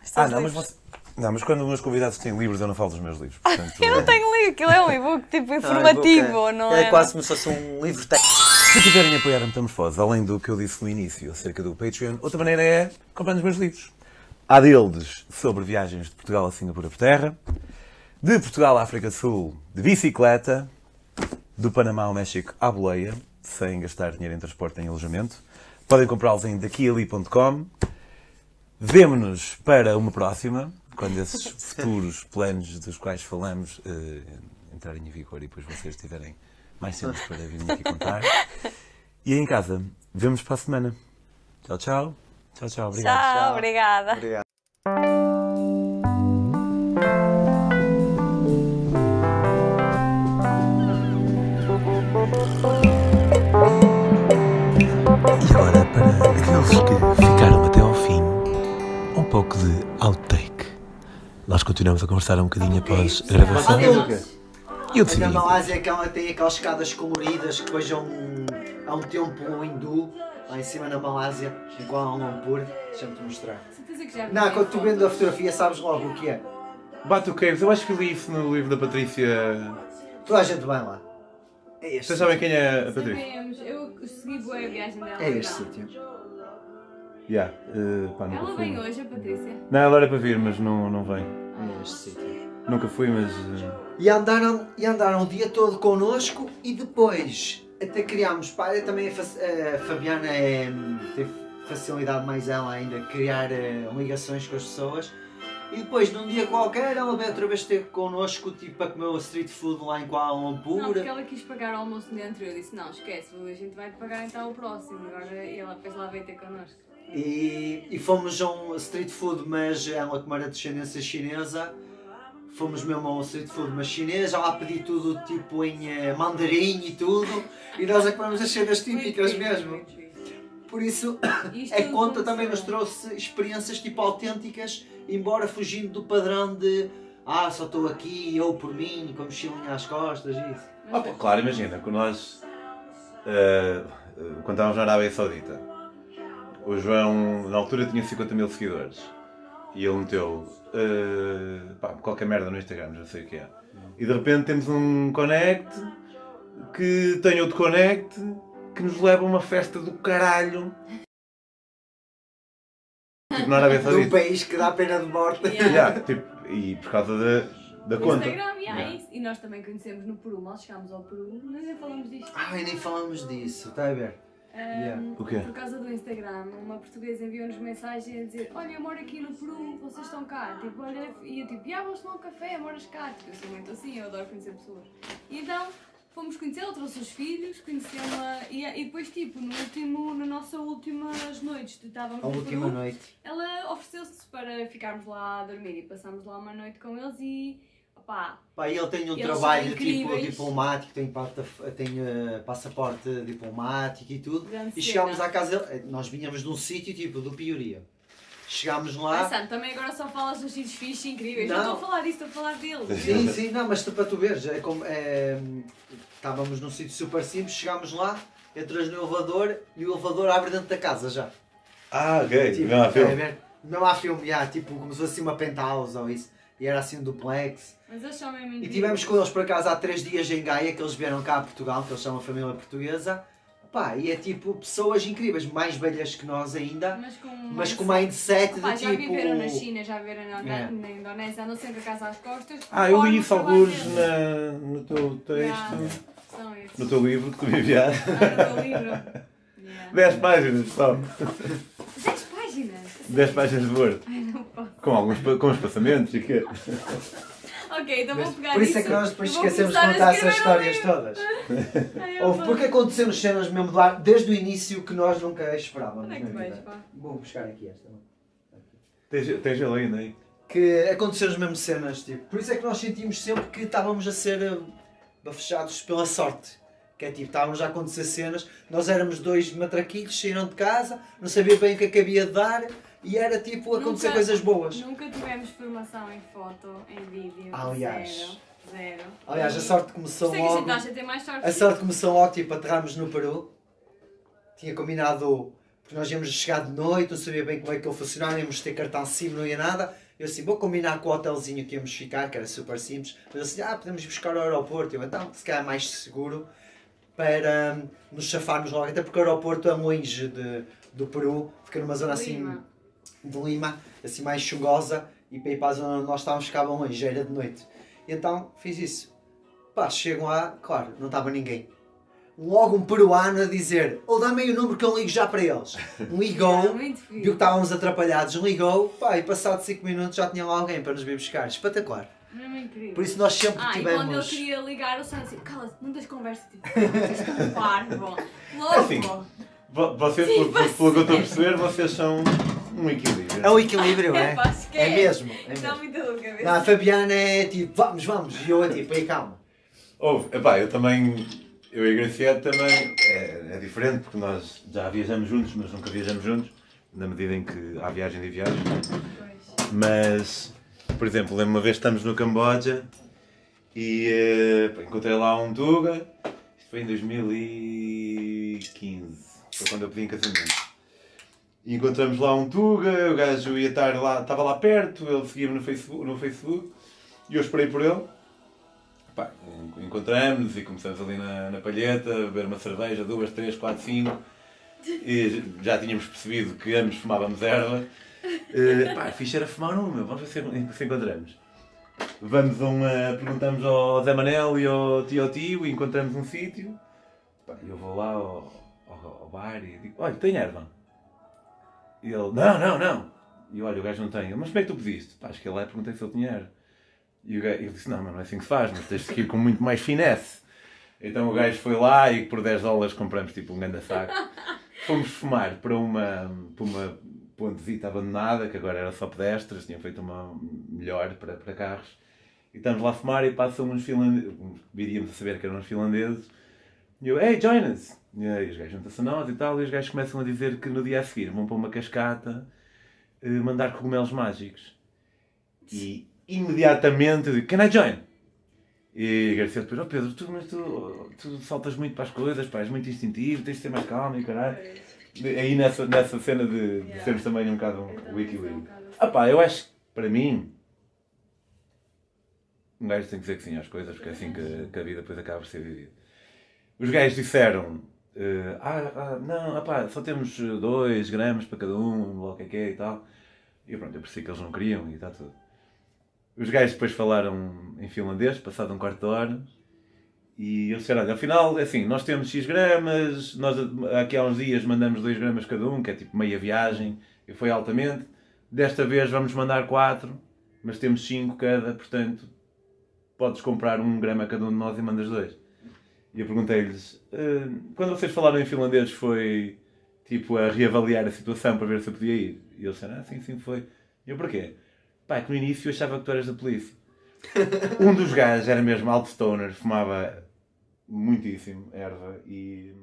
Estás ah, não, mas, você... não, mas quando os meus convidados têm livros, eu não falo dos meus livros. Portanto, Eu não tenho livro, aquilo é um e-book tipo Ah, informativo, e-book é- não é? é? quase como se fosse um livro técnico. Se quiserem apoiar a Metamorfose, além do que eu disse no início acerca do Patreon, outra maneira é comprando os meus livros. Há deles sobre viagens de Portugal a Singapura por terra, de Portugal à África Sul de bicicleta, do Panamá ao México à boleia, sem gastar dinheiro em transporte nem alojamento. Podem comprá-los em daquiali.com. Vemo-nos para uma próxima, quando esses futuros planos dos quais falamos eh, entrarem em vigor e depois vocês tiverem mais cenas para virem aqui contar. E aí em casa, vemos para a semana. Tchau, tchau. Tchau, tchau. Obrigado. Tchau, Tchau. obrigada. Obrigado. E agora, para aqueles que ficaram até ao fim, um pouco de outtake. Nós continuamos a conversar um bocadinho após a gravação. E eu Na decidi. Malásia aquela, tem aquelas escadas coloridas que depois há um, há um templo hindu lá em cima na Malásia, em Kuala Lumpur. Deixa-me-te mostrar. Não, quando tu vendo a fotografia sabes logo o que é. Bate o Caves, eu acho que li isso no livro da Patrícia. Toda a gente vai lá. É este. Vocês sabem quem é a Patrícia? Sabemos, eu segui boa a viagem dela. É este sítio. Yeah, eh, pá, Ela vem hoje, a Patrícia. Não, ela era para vir, mas não, não vem. É este sítio. Nunca fui, mas. eh, E andaram, e andaram o dia todo connosco e depois até criámos. Pá, também a, Fa- a Fabiana é, teve facilidade mais ela ainda de criar eh, ligações com as pessoas. E depois, num dia qualquer, ela veio outra vez ter connosco tipo, a comer o street food lá em Kuala Lumpur. Não, porque ela quis pagar o almoço no dia anterior. Eu disse: Não, esquece, a gente vai pagar então o próximo. Agora e ela depois lá veio ter connosco. E, e fomos a um street food, mas ela como era de descendência chinesa, fomos mesmo a um street food, mas chinês, já lá pedi tudo tipo em eh, mandarim e tudo, e nós é que comemos as cenas típicas mesmo. Por isso, Isto a conta também nos trouxe experiências tipo autênticas, embora fugindo do padrão de ah, só estou aqui, eu por mim, com a mochilinha às costas e isso. Ah, pá, claro, imagina, quando nós. eh, quando estávamos na Arábia Saudita, o João, na altura, tinha 50 mil seguidores. E ele meteu eh, pá, qualquer merda no Instagram, já sei o que é. E de repente temos um connect que tem outro connect que nos leva a uma festa do caralho. tipo, só De um disso. país que dá pena de morte. Yeah. Yeah, tipo, e por causa da, da conta. Instagram, yeah, Yeah. é isso. E nós também conhecemos no Peru, mal chegámos ao Peru, nós nem falamos disto. Ai, nem falamos disso, está a ver? Ahm, Yeah. O quê? Por causa do Instagram, uma portuguesa enviou-nos mensagem a dizer: Olha, eu moro aqui no Peru, vocês estão cá. Tipo, olha, e eu tipo, ah, vamos tomar um café, moras cá. Tipo, eu sou muito assim, eu adoro conhecer pessoas. E então fomos conhecê-la, trouxe os filhos, conhecemos-la e, e depois, tipo, no último, na nossa últimas noites estávamos A no última Peru, noite. ela ofereceu-se para ficarmos lá a dormir e passámos lá uma noite com eles e. Pá, e ele tem um Eles trabalho tipo diplomático, tem, tem eh, passaporte diplomático e tudo. grande E cena. chegámos à casa dele, eh, nós vinhamos de um sítio tipo do Pioria. Chegámos Ah, lá. Sam, também agora só falas dos sítios fixes e incríveis. Não Não. estou a falar disso, estou a falar deles. Sim, sim, não, mas para tu veres, é como, é, estávamos num sítio super simples, chegámos lá, entras no elevador e o elevador abre dentro da casa já. Ah, ok. Tipo, Não há filme. Não há filme, já, tipo, como se fosse assim uma penthouse ou isso. E era assim um duplex. Mas eles são mesmo E tivemos com eles por acaso há três dias em Gaia, que eles vieram cá a Portugal, que eles são uma família portuguesa. Pá, e é tipo pessoas incríveis, mais velhas que nós ainda, Mas com, mas com mindset de Pá, já tipo. viveram na China, já viveram na, É. na Indonésia, andam sempre a casa às costas. Ah, eu li isso alguns na, no teu texto, Yeah, no teu livro que tu me enviaste. Ah, no teu livro. Yeah. 10 páginas só. 10 páginas. 10 páginas de Word. Ai, não posso. Com alguns com espaçamentos e quê? Ok, então vou pegar Por isso é que nós depois esquecemos de contar essas histórias livro. todas. Ai, vou. porque aconteceram cenas mesmo lá, desde o início que nós nunca esperávamos. Onde é que na vais, vida. pá? Vou buscar aqui esta. Tens, tens ele ainda aí? Que aconteceram mesmo cenas, tipo. Por isso é que nós sentimos sempre que estávamos a ser eh, bafejados pela sorte. Que é tipo, estávamos a acontecer cenas, nós éramos dois matraquilhos, saíram de casa, não sabia bem o que é que havia de dar e era tipo acontecer Nunca- coisas boas. Nunca tivemos formação em foto, em vídeo. Aliás. Zero. Zero. Aliás, a sorte começou isso é que a logo. gente acha mais sorte. A sorte começou logo, tipo, aterramos no Peru. Tinha combinado, porque nós íamos chegar de noite, não sabia bem como é que ele funcionava, íamos ter cartão SIM, não ia nada. Eu assim, vou combinar com o hotelzinho que íamos ficar, que era super simples. Mas assim, ah, podemos buscar ao aeroporto. Eu, então, se calhar é mais seguro para hum, nos chafarmos logo. Até porque o aeroporto é longe de, do Peru, fica numa zona assim. De Lima, assim mais chungosa, e para ir para a zona onde nós estávamos ficava longe, já era de noite. E então fiz isso. Pá, chegam lá, claro, não estava ninguém. Logo um peruano a dizer, ou dá-me aí o número que eu ligo já para eles. Ligou, viu que estávamos atrapalhados, ligou, pá, e passado 5 minutos já tinha lá alguém para nos vir buscar. Espetacular. Mesmo incrível. Por isso nós sempre Ah, e quando ele tivemos... queria ligar, eu só assim, cala-te, não tens conversa, tipo, bom. Logo, Assim. Vocês, Sim, pelo, pelo- que eu estou a perceber, vocês são um equilíbrio. É o equilíbrio, é? esquece. É mesmo, é Está mesmo. muito de cabeça. Não, a Fabiana é tipo, vamos, vamos, e eu é tipo, aí calma. Houve, epá, eu também, eu e a Graciete também, é, é diferente porque nós já viajamos juntos, mas nunca viajamos juntos, na medida em que há viagem e viagem. Pois. Mas, por exemplo, lembro uma vez que estamos no Camboja e pá, encontrei lá um Tuga, isto foi em 2015, foi quando eu pedi em casamento. Encontramos lá um Tuga, o gajo ia estar lá, estava lá perto, ele seguia-me no Facebook, no Facebook e eu esperei por ele. Pá, en- encontramos-nos e começamos ali na, na palheta, a beber uma cerveja, duas, três, quatro, cinco. E já tínhamos percebido que ambos fumávamos erva. Uh, pá, fixe era fumar um, meu. Vamos ver se, se encontramos. Vamos a uma. Perguntamos ao Zé Manel e ao tio tio e encontramos um sítio. Eu vou lá ao, ao, ao bar e digo: Olha, tem erva? E ele: Não, não, não. E eu, olha, o gajo não tem. Eu, Mas como é que tu pediste? Pá, acho que ele lá e perguntei se ele tinha erva. E o gajo, ele disse: Não, mas não é assim que se faz, mas tens de ir com muito mais finesse. Então o gajo foi lá e por 10 dólares compramos tipo um grande saco. Fomos fumar para uma, para uma pontezita abandonada, que agora era só pedestres, tinham feito uma melhor para, para carros. E estamos lá a fumar e passam uns finlandeses, viríamos a saber que eram uns finlandeses. E eu, hey, join us! E aí os gajos juntam-se a nós e tal, e os gajos começam a dizer que no dia a seguir vão para uma cascata eh, mandar cogumelos mágicos. E imediatamente eu digo, can I join? E Garcia depois, oh Pedro, tu, mas tu, tu saltas muito para as coisas, pá, és muito instintivo, tens de ser mais calmo e caralho. Aí nessa, nessa cena de, de sermos também um bocado um assim. Ah pá, eu acho que para mim um gajo tem que dizer que sim às coisas, porque é assim que, que a vida depois acaba por ser vivida. Os gajos disseram, eh, ah, ah, não, só temos 2 gramas para cada um, o que é que é e tal. E pronto, eu percebi que eles não queriam e está tudo. Os gajos depois falaram em finlandês, passado um quarto de hora, e eles disseram, olha, afinal, assim, nós temos X gramas, nós aqui há uns dias mandamos 2 gramas cada um, que é tipo meia viagem, e foi altamente. Desta vez vamos mandar 4, mas temos 5 cada, portanto, podes comprar um grama cada um de nós e mandas dois. E eu perguntei-lhes, "Ah, quando vocês falaram em finlandês foi tipo a reavaliar a situação para ver se eu podia ir? E eles disseram, ah, sim, sim, foi. E eu, porquê? Pá, que no início eu achava que tu eras da polícia. um dos gajos era mesmo alto stoner, fumava muitíssimo erva e